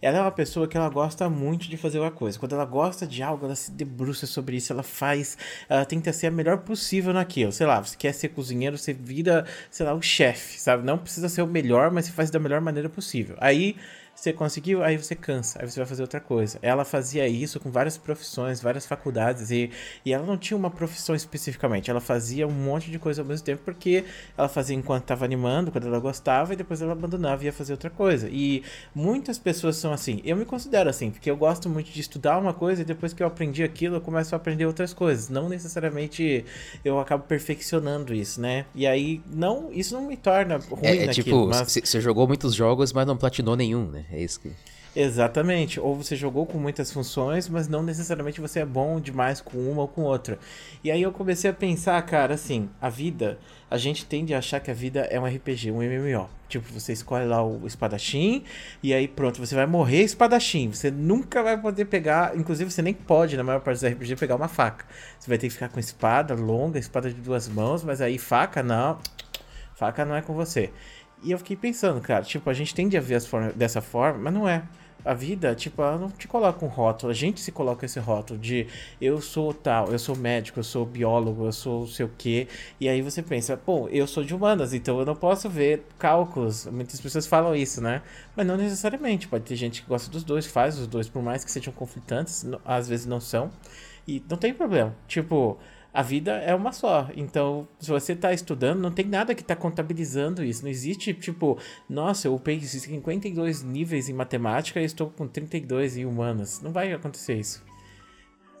ela é uma pessoa que ela gosta muito de fazer uma coisa. Quando ela gosta de algo, ela se debruça sobre isso, ela faz, ela tenta ser a melhor possível naquilo. Sei lá, você quer ser cozinheiro, você vira, sei lá, o chefe, sabe? Não precisa ser o melhor, mas você faz da melhor maneira possível. Aí Você conseguiu, aí você cansa, aí você vai fazer outra coisa. Ela fazia isso com várias profissões, várias faculdades, e, e ela não tinha uma profissão especificamente. Ela fazia um monte de coisa ao mesmo tempo, porque ela fazia enquanto estava animando, quando ela gostava, e depois ela abandonava e ia fazer outra coisa. E muitas pessoas são assim. Eu me considero assim, porque eu gosto muito de estudar uma coisa e depois que eu aprendi aquilo, eu começo a aprender outras coisas. Não necessariamente eu acabo perfeccionando isso, né? E aí, não, isso não me torna ruim é, é naquilo, tipo, você mas... jogou muitos jogos, mas não platinou nenhum, né? É isso que. Exatamente. Ou você jogou com muitas funções, mas não necessariamente você é bom demais com uma ou com outra. E aí eu comecei a pensar, cara, assim, a vida, a gente tende a achar que a vida é um RPG, um MMO. Tipo, você escolhe lá o espadachim e aí pronto, você vai morrer espadachim. Você nunca vai poder pegar, inclusive você nem pode, na maior parte dos RPG, pegar uma faca. Você vai ter que ficar com espada longa, espada de duas mãos, mas aí faca não. Faca não é com você. E eu fiquei pensando, cara, tipo, a gente tende a ver as formas dessa forma, mas não é. A vida, tipo, ela não te coloca um rótulo, a gente se coloca esse rótulo de eu sou tal, eu sou médico, eu sou biólogo, eu sou sei o quê. E aí você pensa, pô, eu sou de humanas, então eu não posso ver cálculos. Muitas pessoas falam isso, né? Mas não necessariamente. Pode ter gente que gosta dos dois, faz os dois, por mais que sejam conflitantes, às vezes não são. E não tem problema. Tipo, a vida é uma só. Então, se você está estudando, não tem nada que está contabilizando isso. Não existe, tipo, nossa, eu peguei 52 níveis em matemática e estou com 32 em humanas. Não vai acontecer isso.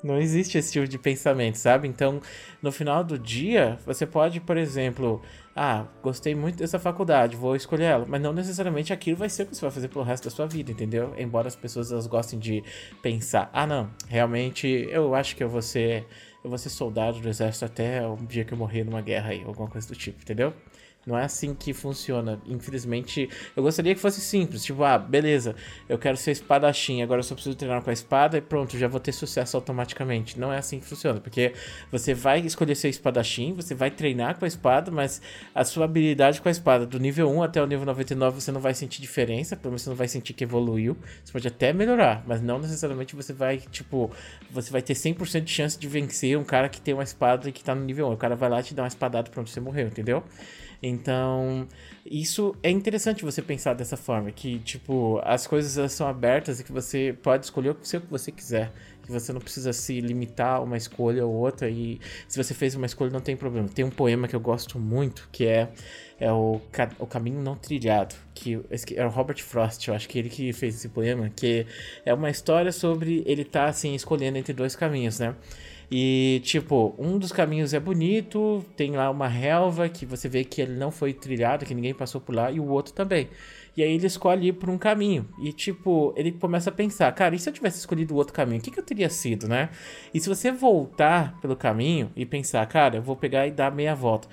Não existe esse tipo de pensamento, sabe? Então, no final do dia, você pode, por exemplo, ah, gostei muito dessa faculdade, vou escolher ela, mas não necessariamente aquilo vai ser o que você vai fazer pelo resto da sua vida, entendeu? Embora as pessoas elas gostem de pensar, ah, não, realmente eu acho que eu vou ser eu vou ser soldado do exército até o dia que eu morrer numa guerra aí, alguma coisa do tipo, entendeu? Não é assim que funciona. Infelizmente, eu gostaria que fosse simples. Tipo, ah, beleza, eu quero ser espadachim, agora eu só preciso treinar com a espada e pronto, já vou ter sucesso automaticamente. Não é assim que funciona, porque você vai escolher ser espadachim, você vai treinar com a espada, mas a sua habilidade com a espada, do nível 1 até o nível 99, você não vai sentir diferença, pelo menos você não vai sentir que evoluiu. Você pode até melhorar, mas não necessariamente você vai, tipo, você vai ter 100% de chance de vencer um cara que tem uma espada e que tá no nível 1. O cara vai lá te dar uma espadada, pronto, você morreu, entendeu? Então, isso é interessante você pensar dessa forma, que, tipo, as coisas são abertas e que você pode escolher o que você quiser. Que você não precisa se limitar a uma escolha ou outra. E se você fez uma escolha, não tem problema. Tem um poema que eu gosto muito, que é, é o, o Caminho Não Trilhado. Que é o Robert Frost, eu acho que ele que fez esse poema. Que é uma história sobre ele estar, tá, assim, escolhendo entre dois caminhos, né? E, tipo, um dos caminhos é bonito, tem lá uma relva que você vê que ele não foi trilhado, que ninguém passou por lá, e o outro também. E aí ele escolhe ir por um caminho. E, tipo, ele começa a pensar, cara, e se eu tivesse escolhido o outro caminho, o que, que eu teria sido, né? E se você voltar pelo caminho e pensar, cara, eu vou pegar e dar meia volta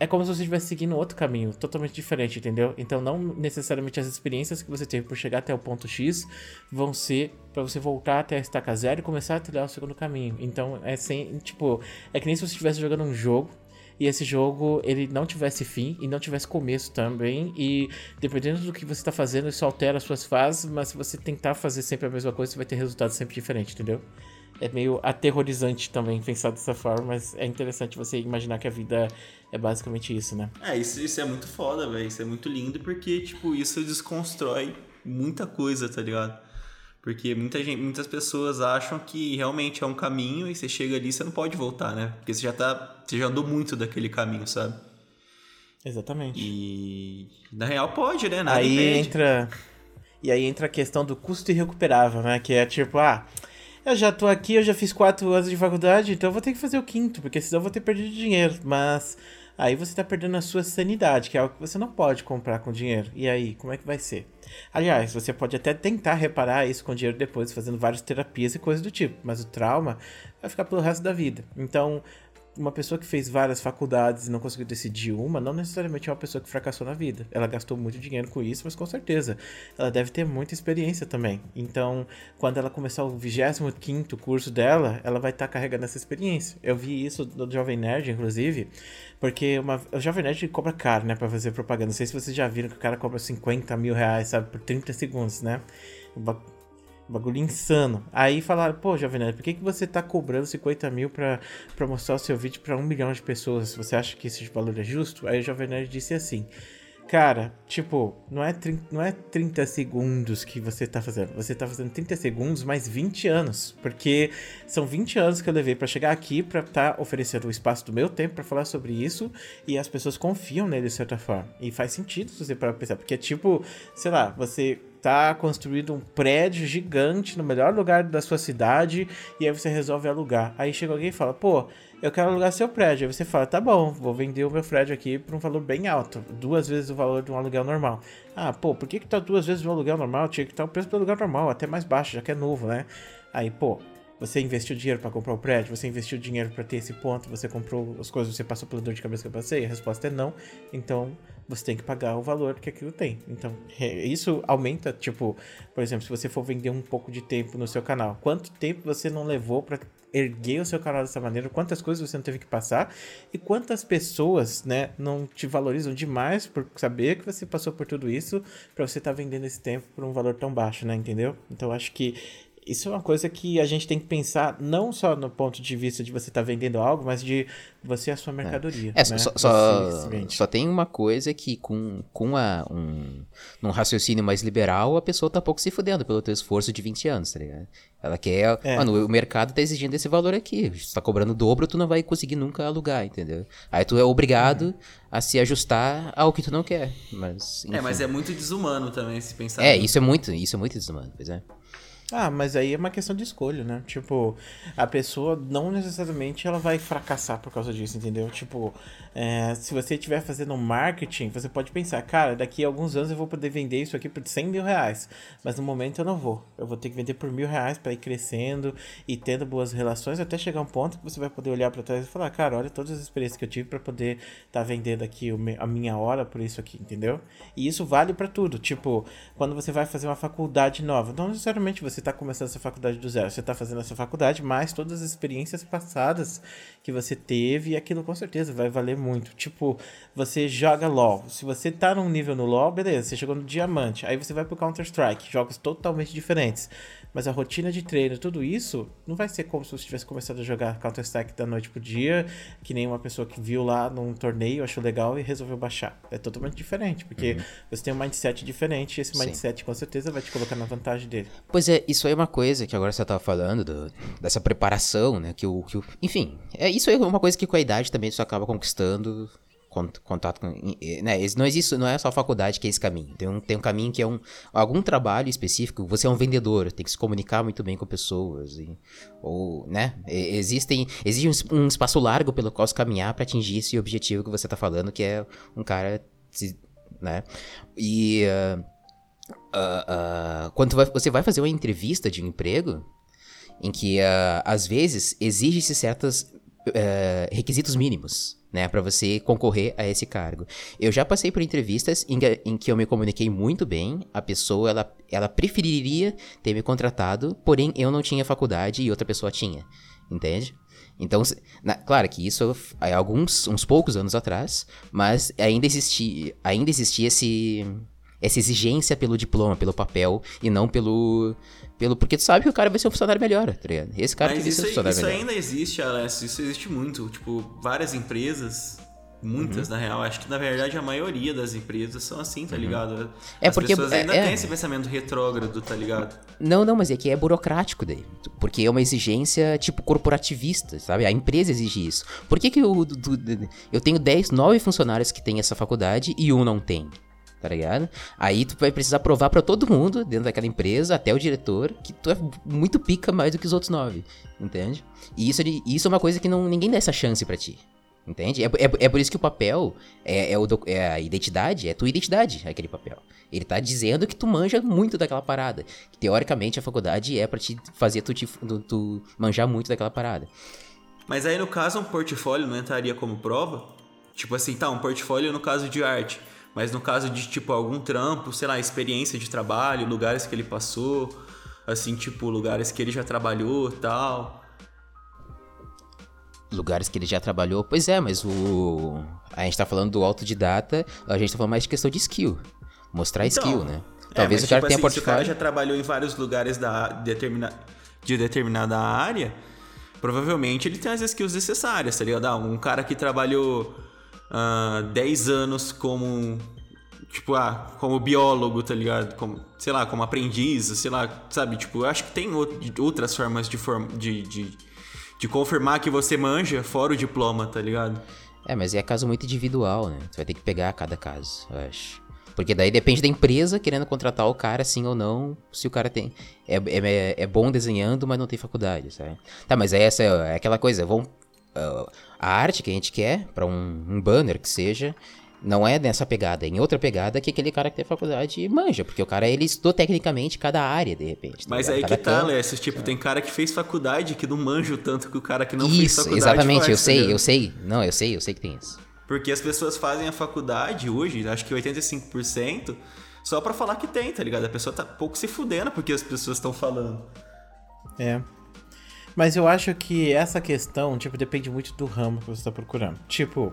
é como se você estivesse seguindo outro caminho, totalmente diferente, entendeu? Então, não necessariamente as experiências que você teve por chegar até o ponto X vão ser para você voltar até a estaca zero e começar a trilhar o segundo caminho. Então, é sem, tipo, é que nem se você estivesse jogando um jogo e esse jogo ele não tivesse fim e não tivesse começo também. E dependendo do que você está fazendo, isso altera as suas fases, mas se você tentar fazer sempre a mesma coisa, você vai ter resultados sempre diferentes, entendeu? É meio aterrorizante também pensar dessa forma, mas é interessante você imaginar que a vida é basicamente isso, né? É, isso, isso é muito foda, velho. Isso é muito lindo porque, tipo, isso desconstrói muita coisa, tá ligado? Porque muita gente, muitas pessoas acham que realmente é um caminho e você chega ali e você não pode voltar, né? Porque você já tá. Você já andou muito daquele caminho, sabe? Exatamente. E. Na real pode, né? Nada aí impede. entra. E aí entra a questão do custo irrecuperável, né? Que é tipo, ah, eu já tô aqui, eu já fiz quatro anos de faculdade, então eu vou ter que fazer o quinto, porque senão eu vou ter perdido dinheiro. Mas aí você tá perdendo a sua sanidade, que é algo que você não pode comprar com dinheiro. E aí, como é que vai ser? Aliás, você pode até tentar reparar isso com dinheiro depois, fazendo várias terapias e coisas do tipo, mas o trauma vai ficar pelo resto da vida. Então, uma pessoa que fez várias faculdades e não conseguiu decidir uma, não necessariamente é uma pessoa que fracassou na vida. Ela gastou muito dinheiro com isso, mas com certeza ela deve ter muita experiência também. Então, quando ela começar o 25 curso dela, ela vai estar tá carregando essa experiência. Eu vi isso no Jovem Nerd, inclusive, porque uma, o Jovem Nerd cobra caro, né, pra fazer propaganda. Não sei se vocês já viram que o cara cobra 50 mil reais, sabe, por 30 segundos, né? Bagulho insano. Aí falaram, pô, Jovem Nerd, por que, que você tá cobrando 50 mil pra, pra mostrar o seu vídeo pra um milhão de pessoas? Você acha que esse valor é justo? Aí o Jovem Nerd disse assim, Cara, tipo, não é, não é 30 segundos que você tá fazendo. Você tá fazendo 30 segundos mais 20 anos. Porque são 20 anos que eu levei para chegar aqui para tá oferecendo o espaço do meu tempo para falar sobre isso. E as pessoas confiam nele de certa forma. E faz sentido se você para pensar. Porque, tipo, sei lá, você tá construindo um prédio gigante no melhor lugar da sua cidade. E aí você resolve alugar. Aí chega alguém e fala, pô eu quero alugar seu prédio. Aí você fala, tá bom, vou vender o meu prédio aqui por um valor bem alto, duas vezes o valor de um aluguel normal. Ah, pô, por que que tá duas vezes o aluguel normal? Tinha que estar tá o preço do aluguel normal, até mais baixo, já que é novo, né? Aí, pô, você investiu dinheiro para comprar o prédio, você investiu dinheiro para ter esse ponto, você comprou as coisas, você passou pela dor de cabeça que eu passei? A resposta é não. Então, você tem que pagar o valor que aquilo tem. Então, é, isso aumenta, tipo, por exemplo, se você for vender um pouco de tempo no seu canal, quanto tempo você não levou para erguer o seu canal dessa maneira, quantas coisas você não teve que passar e quantas pessoas, né, não te valorizam demais por saber que você passou por tudo isso para você estar tá vendendo esse tempo por um valor tão baixo, né, entendeu? Então acho que isso é uma coisa que a gente tem que pensar não só no ponto de vista de você estar tá vendendo algo, mas de você é a sua mercadoria. É, é né? só, só, só, tem uma coisa que com, com a, um, um raciocínio mais liberal, a pessoa tá pouco se fudendo pelo teu esforço de 20 anos, tá ligado? Ela quer. É. Mano, o mercado tá exigindo esse valor aqui. Se tá cobrando o dobro, tu não vai conseguir nunca alugar, entendeu? Aí tu é obrigado uhum. a se ajustar ao que tu não quer. Mas. Enfim. É, mas é muito desumano também se pensar. É, isso é muito, isso é muito desumano, pois é. Ah, mas aí é uma questão de escolha, né? Tipo, a pessoa não necessariamente ela vai fracassar por causa disso, entendeu? Tipo, é, se você estiver fazendo marketing, você pode pensar, cara, daqui a alguns anos eu vou poder vender isso aqui por 100 mil reais. Mas no momento eu não vou. Eu vou ter que vender por mil reais para ir crescendo e tendo boas relações até chegar um ponto que você vai poder olhar para trás e falar, cara, olha todas as experiências que eu tive para poder estar tá vendendo aqui a minha hora por isso aqui, entendeu? E isso vale para tudo. Tipo, quando você vai fazer uma faculdade nova, não necessariamente você está começando essa faculdade do zero. Você está fazendo essa faculdade, mas todas as experiências passadas que você teve, aquilo com certeza vai valer muito. Tipo, você joga LOL. Se você tá num nível no LOL, beleza, você chegou no diamante. Aí você vai pro Counter-Strike, jogos totalmente diferentes. Mas a rotina de treino, tudo isso, não vai ser como se você tivesse começado a jogar Counter-Strike da noite pro dia, que nem uma pessoa que viu lá num torneio, achou legal e resolveu baixar. É totalmente diferente, porque uhum. você tem um mindset diferente e esse mindset Sim. com certeza vai te colocar na vantagem dele. Pois é, isso aí é uma coisa que agora você tava falando, do, dessa preparação, né? Que o, que o, enfim, é, isso aí é uma coisa que com a idade também você acaba conquistando contato com. Né, não existe, não é só faculdade que é esse caminho. Tem um, tem um caminho que é um, algum trabalho específico. Você é um vendedor, tem que se comunicar muito bem com pessoas. E, ou, né? Existem, existe um, um espaço largo pelo qual se caminhar para atingir esse objetivo que você tá falando, que é um cara. Né? E. Uh, uh, uh, quando você vai fazer uma entrevista de um emprego, em que às vezes exige-se certos eh, requisitos mínimos né, para você concorrer a esse cargo. Eu já passei por entrevistas em, em, que eu me comuniquei muito bem, a pessoa ela, ela preferiria ter me contratado, porém eu não tinha faculdade e outra pessoa tinha, entende? Então, na, claro que isso é alguns, uns poucos anos atrás, mas ainda existia, ainda existia esse, essa exigência pelo diploma, pelo papel e não pelo pelo, porque tu sabe que o cara vai ser um funcionário melhor, tá ligado? Esse cara Mas que vai ser um funcionário isso melhor. Isso ainda existe, Alex. Isso existe muito. Tipo, várias empresas Muitas, uhum. na real. Acho que, na verdade, a maioria das empresas são assim, tá uhum. ligado? É As porque... pessoas ainda é, têm esse pensamento retrógrado, tá ligado? Não, não, mas é que é burocrático daí. Porque é uma exigência, tipo, corporativista, sabe? A empresa exige isso. Por que que eu, eu tenho 10, 9 funcionários que têm essa faculdade e um não tem? Tá ligado? Aí tu vai precisar provar para todo mundo dentro daquela empresa, até o diretor, que tu é muito pica mais do que os outros nove, entende? E isso, isso é uma coisa que não, ninguém dá essa chance para ti. Entende? É, é, é, por isso que o papel é, é, o, é a identidade, é tua identidade, aquele papel. Ele tá dizendo que tu manja muito daquela parada. Que, teoricamente a faculdade é para te fazer tu, te, tu manjar muito daquela parada. Mas aí no caso um portfólio não entraria como prova? Tipo assim, tá, um portfólio no caso de arte. Mas no caso de, tipo, algum trampo, sei lá, experiência de trabalho, lugares que ele passou, assim, tipo, lugares que ele já trabalhou tal. Lugares que ele já trabalhou, pois é, mas o. A gente tá falando do autodidata, a gente tá falando mais de questão de skill. Mostrar então, skill, né? É, Talvez é, mas, o cara tipo tenha assim, portfólio. Se o cara já trabalhou em vários lugares da, determina, de determinada área, provavelmente ele tem as skills necessárias, tá ligado? Ah, um cara que trabalhou uh, ah, 10 anos como Tipo, ah, como biólogo, tá ligado? Como, sei lá, como aprendiz, sei lá, sabe? Tipo, eu acho que tem outras formas de, form de, de, de confirmar que você manja fora o diploma, tá ligado? É, mas é caso muito individual, né? Você vai ter que pegar cada caso, eu acho. Porque daí depende da empresa querendo contratar o cara, sim ou não, se o cara tem. É, é, é bom desenhando, mas não tem faculdade, sabe? Tá, mas é essa é aquela coisa, vamos. Uh, a arte que a gente quer, para um, um banner que seja, não é nessa pegada, é em outra pegada que aquele cara que tem faculdade manja, porque o cara ele estudou tecnicamente cada área, de repente. Tá Mas aí cada que tá, Lécio, tipo, tem cara que fez faculdade que não manja o tanto que o cara que não isso, fez faculdade. Exatamente, faz, eu sei, tá eu sei. Não, eu sei, eu sei que tem isso. Porque as pessoas fazem a faculdade hoje, acho que 85%, só para falar que tem, tá ligado? A pessoa tá pouco se fudendo porque as pessoas estão falando. É. Mas eu acho que essa questão, tipo, depende muito do ramo que você tá procurando. Tipo,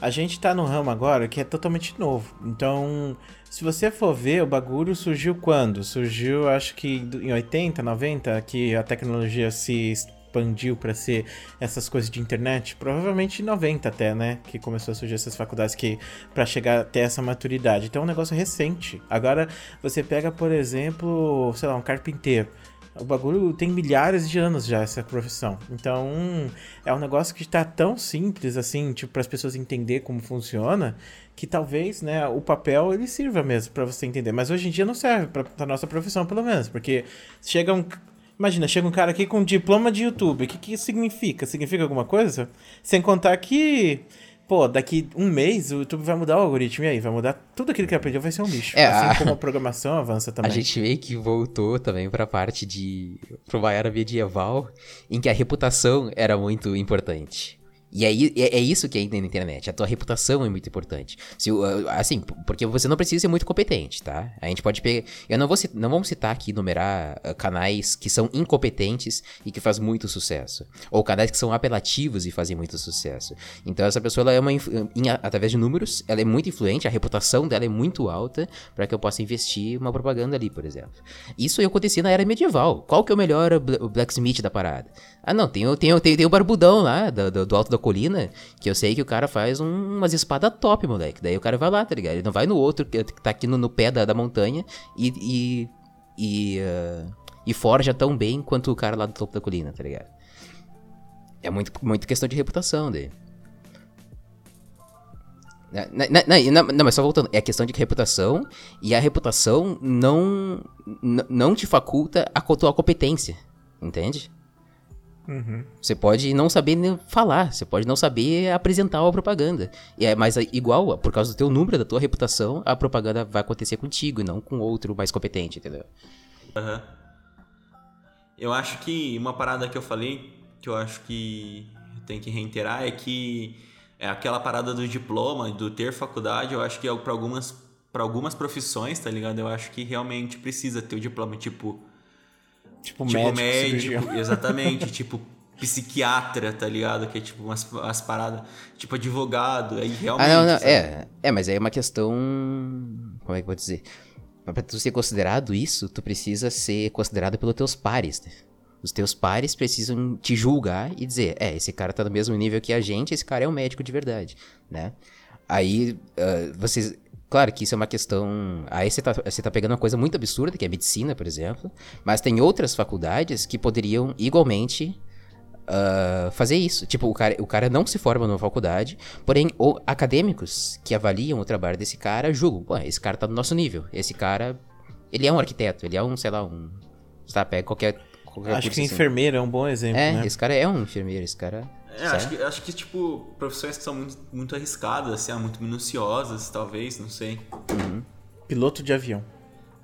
a gente tá no ramo agora que é totalmente novo. Então, se você for ver, o bagulho surgiu quando? Surgiu, acho que em 80, 90, que a tecnologia se expandiu para ser essas coisas de internet, provavelmente em 90 até, né, que começou a surgir essas faculdades que para chegar até essa maturidade. Então é um negócio recente. Agora você pega, por exemplo, sei lá, um carpinteiro. O bagulho tem milhares de anos já, essa profissão. Então, é um negócio que está tão simples, assim, tipo, para as pessoas entender como funciona, que talvez, né, o papel ele sirva mesmo para você entender. Mas hoje em dia não serve para a nossa profissão, pelo menos, porque chega um Imagina, chega um cara aqui com diploma de YouTube. O que, que isso significa? Significa alguma coisa? Sem contar que, pô, daqui um mês o YouTube vai mudar o algoritmo. E aí? Vai mudar tudo aquilo que aprendeu, vai ser um lixo. É, assim a... como a programação avança também. A gente meio que voltou também pra parte de. pra uma era medieval em que a reputação era muito importante. E aí é, é, isso que é na internet. A tua reputação é muito importante. Se, assim, porque você não precisa ser muito competente, tá? A gente pode pegar. Eu não vou não vamos citar aqui, numerar uh, canais que são incompetentes e que fazem muito sucesso. Ou canais que são apelativos e fazem muito sucesso. Então essa pessoa ela é uma. Em, através de números, ela é muito influente, a reputação dela é muito alta para que eu possa investir uma propaganda ali, por exemplo. Isso acontecia na era medieval. Qual que é o melhor blacksmith da parada? Ah, não, tem, tem, tem, tem o barbudão lá, do, do, alto da colina, que eu sei que o cara faz um, umas espadas top, moleque. Daí o cara vai lá, tá ligado? Ele não vai no outro, que tá aqui no, no pé da, da montanha, e. e, e, uh, e forja tão bem quanto o cara lá do topo da colina, tá ligado? É muito, muito questão de reputação não, não, mas só voltando, é a questão de reputação, e a reputação não, não te faculta a tua competência, entende? Uhum. Você pode não saber falar, você pode não saber apresentar a propaganda. E é, mas igual, por causa do teu número, da tua reputação, a propaganda vai acontecer contigo e não com outro mais competente, entendeu? Uhum. Eu acho que uma parada que eu falei, que eu acho que tem que reiterar, é que é aquela parada do diploma, do ter faculdade, eu acho que é para algumas, pra algumas profissões, tá ligado? Eu acho que realmente precisa ter o diploma, tipo Tipo, tipo médico, médico exatamente, tipo psiquiatra, tá ligado? Que é tipo umas, umas paradas, tipo advogado, aí realmente. Ah, não, não, é, é, mas aí é uma questão. Como é que eu vou dizer? Pra tu ser considerado isso, tu precisa ser considerado pelos teus pares, né? Os teus pares precisam te julgar e dizer, é, esse cara tá no mesmo nível que a gente, esse cara é um médico de verdade, né? Aí, uh, vocês, Claro que isso é uma questão. Aí você tá, você tá pegando uma coisa muito absurda, que é medicina, por exemplo. Mas tem outras faculdades que poderiam igualmente uh, fazer isso. Tipo, o cara, o cara não se forma numa faculdade, porém, ou acadêmicos que avaliam o trabalho desse cara julgam. Pô, esse cara tá no nosso nível. Esse cara. Ele é um arquiteto, ele é um, sei lá, um. Tá, pega qualquer. qualquer Acho que assim. enfermeiro é um bom exemplo. É, né? esse cara é um enfermeiro, esse cara. É, acho que, acho que, tipo, profissões que são muito, muito arriscadas, assim, muito minuciosas, talvez, não sei. Uhum. Piloto de avião.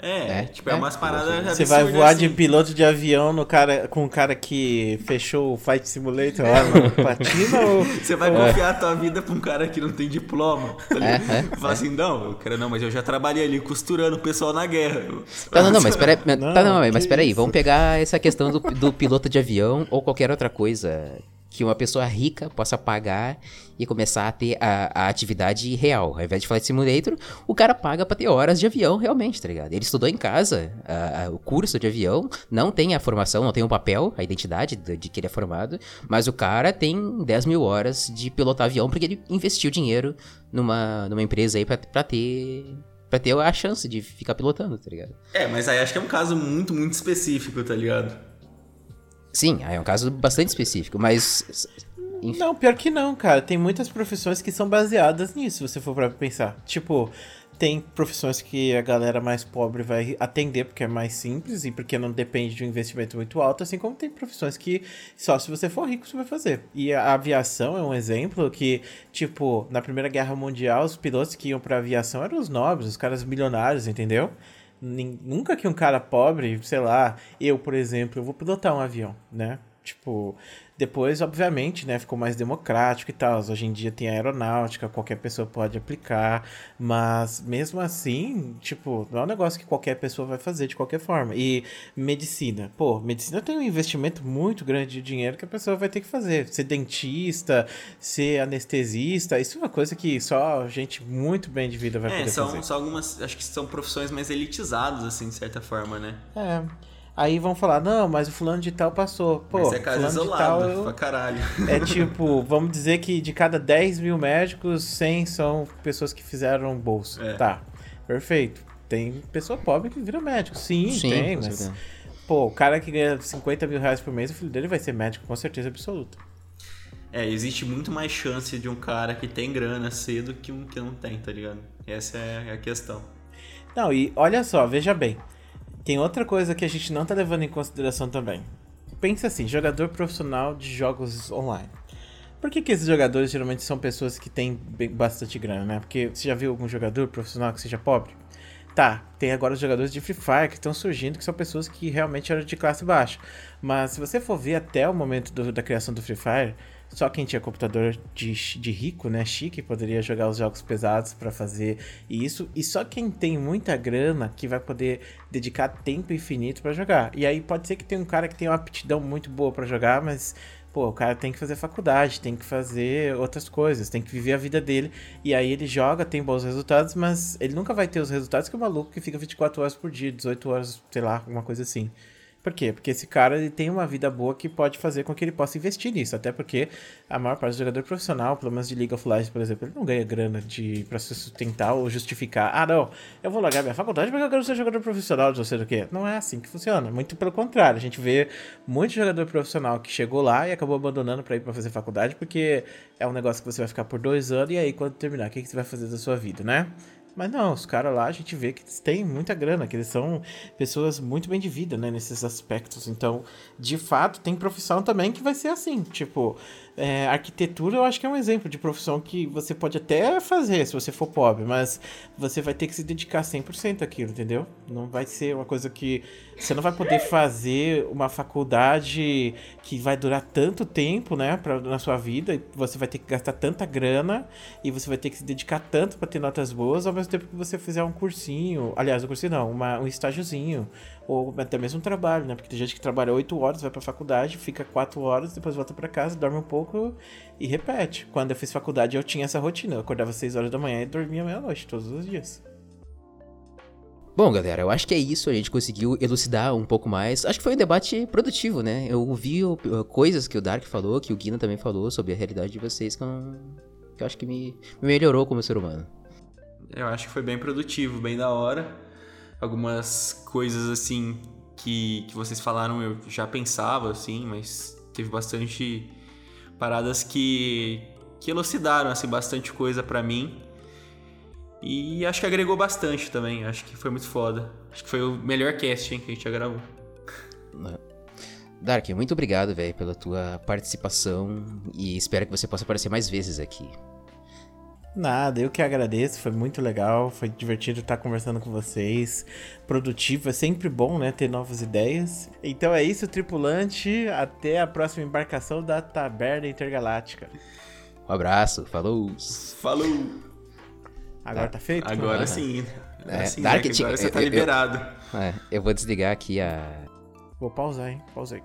É, é, tipo, é, é umas paradas Você vai voar assim. de piloto de avião no cara, com o cara que fechou o Fight Simulator lá no Patina ou... Você vai confiar a tua vida pra um cara que não tem diploma, tá é, é, Fala é. assim, não, eu quero não, mas eu já trabalhei ali costurando o pessoal na guerra. Tá, não, não, mas peraí, não, tá, não, mas peraí, vamos pegar essa questão do, do piloto de avião ou qualquer outra coisa que uma pessoa rica possa pagar e começar a ter a, a, atividade real. Ao invés de Flight Simulator, o cara paga pra ter horas de avião realmente, tá ligado? Ele estudou em casa a, a, o curso de avião, não tem a formação, não tem o papel, a identidade de, de, que ele é formado, mas o cara tem 10 mil horas de pilotar avião porque ele investiu dinheiro numa, numa empresa aí pra, pra ter pra ter a chance de ficar pilotando, tá ligado? É, mas aí acho que é um caso muito, muito específico, tá ligado? Sim, é um caso bastante específico, mas. Enfim. Não, pior que não, cara. Tem muitas profissões que são baseadas nisso, se você for pra pensar. Tipo, tem profissões que a galera mais pobre vai atender porque é mais simples e porque não depende de um investimento muito alto, assim como tem profissões que só se você for rico você vai fazer. E a aviação é um exemplo que, tipo, na Primeira Guerra Mundial, os pilotos que iam pra aviação eram os nobres, os caras milionários, entendeu? Nunca que um cara pobre, sei lá, eu, por exemplo, eu vou pilotar um avião, né? Tipo, depois, obviamente, né, ficou mais democrático e tal. Hoje em dia tem aeronáutica, qualquer pessoa pode aplicar, mas mesmo assim, tipo, não é um negócio que qualquer pessoa vai fazer de qualquer forma. E medicina, pô, medicina tem um investimento muito grande de dinheiro que a pessoa vai ter que fazer. Ser dentista, ser anestesista, isso é uma coisa que só gente muito bem de vida vai é, poder são, fazer. São algumas, acho que são profissões mais elitizadas, assim, de certa forma, né? É. Aí vão falar, não, mas o fulano de tal passou. Pô, mas é caso isolado, de tal, pra caralho. É tipo, vamos dizer que de cada 10 mil médicos, 100 são pessoas que fizeram bolsa. É. Tá, perfeito. Tem pessoa pobre que vira médico. Sim, Sim tem, mas... Certeza. Pô, o cara que ganha 50 mil reais por mês, o filho dele vai ser médico com certeza absoluta. É, existe muito mais chance de um cara que tem grana cedo que um que não tem, tá ligado? Essa é a questão. Não, e olha só, veja bem. Tem outra coisa que a gente não tá levando em consideração também. Pensa assim, jogador profissional de jogos online. Por que, que esses jogadores geralmente são pessoas que têm bastante grana, né? Porque você já viu algum jogador profissional que seja pobre? Tá, tem agora os jogadores de Free Fire que estão surgindo, que são pessoas que realmente eram de classe baixa. Mas se você for ver até o momento do, da criação do Free Fire, só quem tinha computador de, de rico, né, chique, poderia jogar os jogos pesados para fazer isso. E só quem tem muita grana que vai poder dedicar tempo infinito para jogar. E aí pode ser que tenha um cara que tem uma aptidão muito boa para jogar, mas pô, o cara tem que fazer faculdade, tem que fazer outras coisas, tem que viver a vida dele. E aí ele joga, tem bons resultados, mas ele nunca vai ter os resultados que o maluco que fica 24 horas por dia, 18 horas, sei lá, alguma coisa assim. Por quê? Porque esse cara ele tem uma vida boa que pode fazer com que ele possa investir nisso. Até porque a maior parte do jogador profissional, pelo menos de League of Legends, por exemplo, ele não ganha grana de, pra se sustentar ou justificar. Ah, não, eu vou largar minha faculdade porque eu quero ser jogador profissional de sei do que. Não é assim que funciona. Muito pelo contrário. A gente vê muito jogador profissional que chegou lá e acabou abandonando para ir para fazer faculdade porque é um negócio que você vai ficar por dois anos e aí quando terminar, o que, que você vai fazer da sua vida, né? Mas não, os caras lá a gente vê que eles têm muita grana, que eles são pessoas muito bem de vida, né, nesses aspectos. Então, de fato, tem profissão também que vai ser assim. Tipo, é, arquitetura eu acho que é um exemplo de profissão que você pode até fazer se você for pobre, mas você vai ter que se dedicar 100% àquilo, entendeu? Não vai ser uma coisa que você não vai poder fazer uma faculdade que vai durar tanto tempo, né, pra, na sua vida, você vai ter que gastar tanta grana e você vai ter que se dedicar tanto para ter notas boas, ao mesmo tempo que você fizer um cursinho, aliás, um cursinho não, uma, um estágiozinho, ou até mesmo um trabalho, né? Porque tem gente que trabalha 8 horas, vai pra faculdade, fica 4 horas, depois volta para casa, dorme um pouco e repete. Quando eu fiz faculdade, eu tinha essa rotina. Eu acordava 6 horas da manhã e dormia meia-noite, todos os dias. Bom, galera, eu acho que é isso. A gente conseguiu elucidar um pouco mais. Acho que foi um debate produtivo, né? Eu ouvi coisas que o Dark falou, que o Guina também falou sobre a realidade de vocês, que eu, que eu acho que me, me melhorou como ser humano. Eu acho que foi bem produtivo, bem da hora algumas coisas assim que, que vocês falaram eu já pensava assim, mas teve bastante paradas que que elucidaram assim bastante coisa para mim. E acho que agregou bastante também, acho que foi muito foda. Acho que foi o melhor cast que a gente já gravou. Dark, muito obrigado, velho, pela tua participação e espero que você possa aparecer mais vezes aqui. Nada, eu que agradeço, foi muito legal, foi divertido estar conversando com vocês. Produtivo, é sempre bom, né, ter novas ideias. Então é isso, tripulante, até a próxima embarcação da Taberna Intergaláctica. Um abraço, falou. Falou. Agora tá, tá feito? Agora sim. É, sim, Dark, né, agora você tá liberado. Eu, é, eu vou desligar aqui a. Vou pausar, hein? Pausei.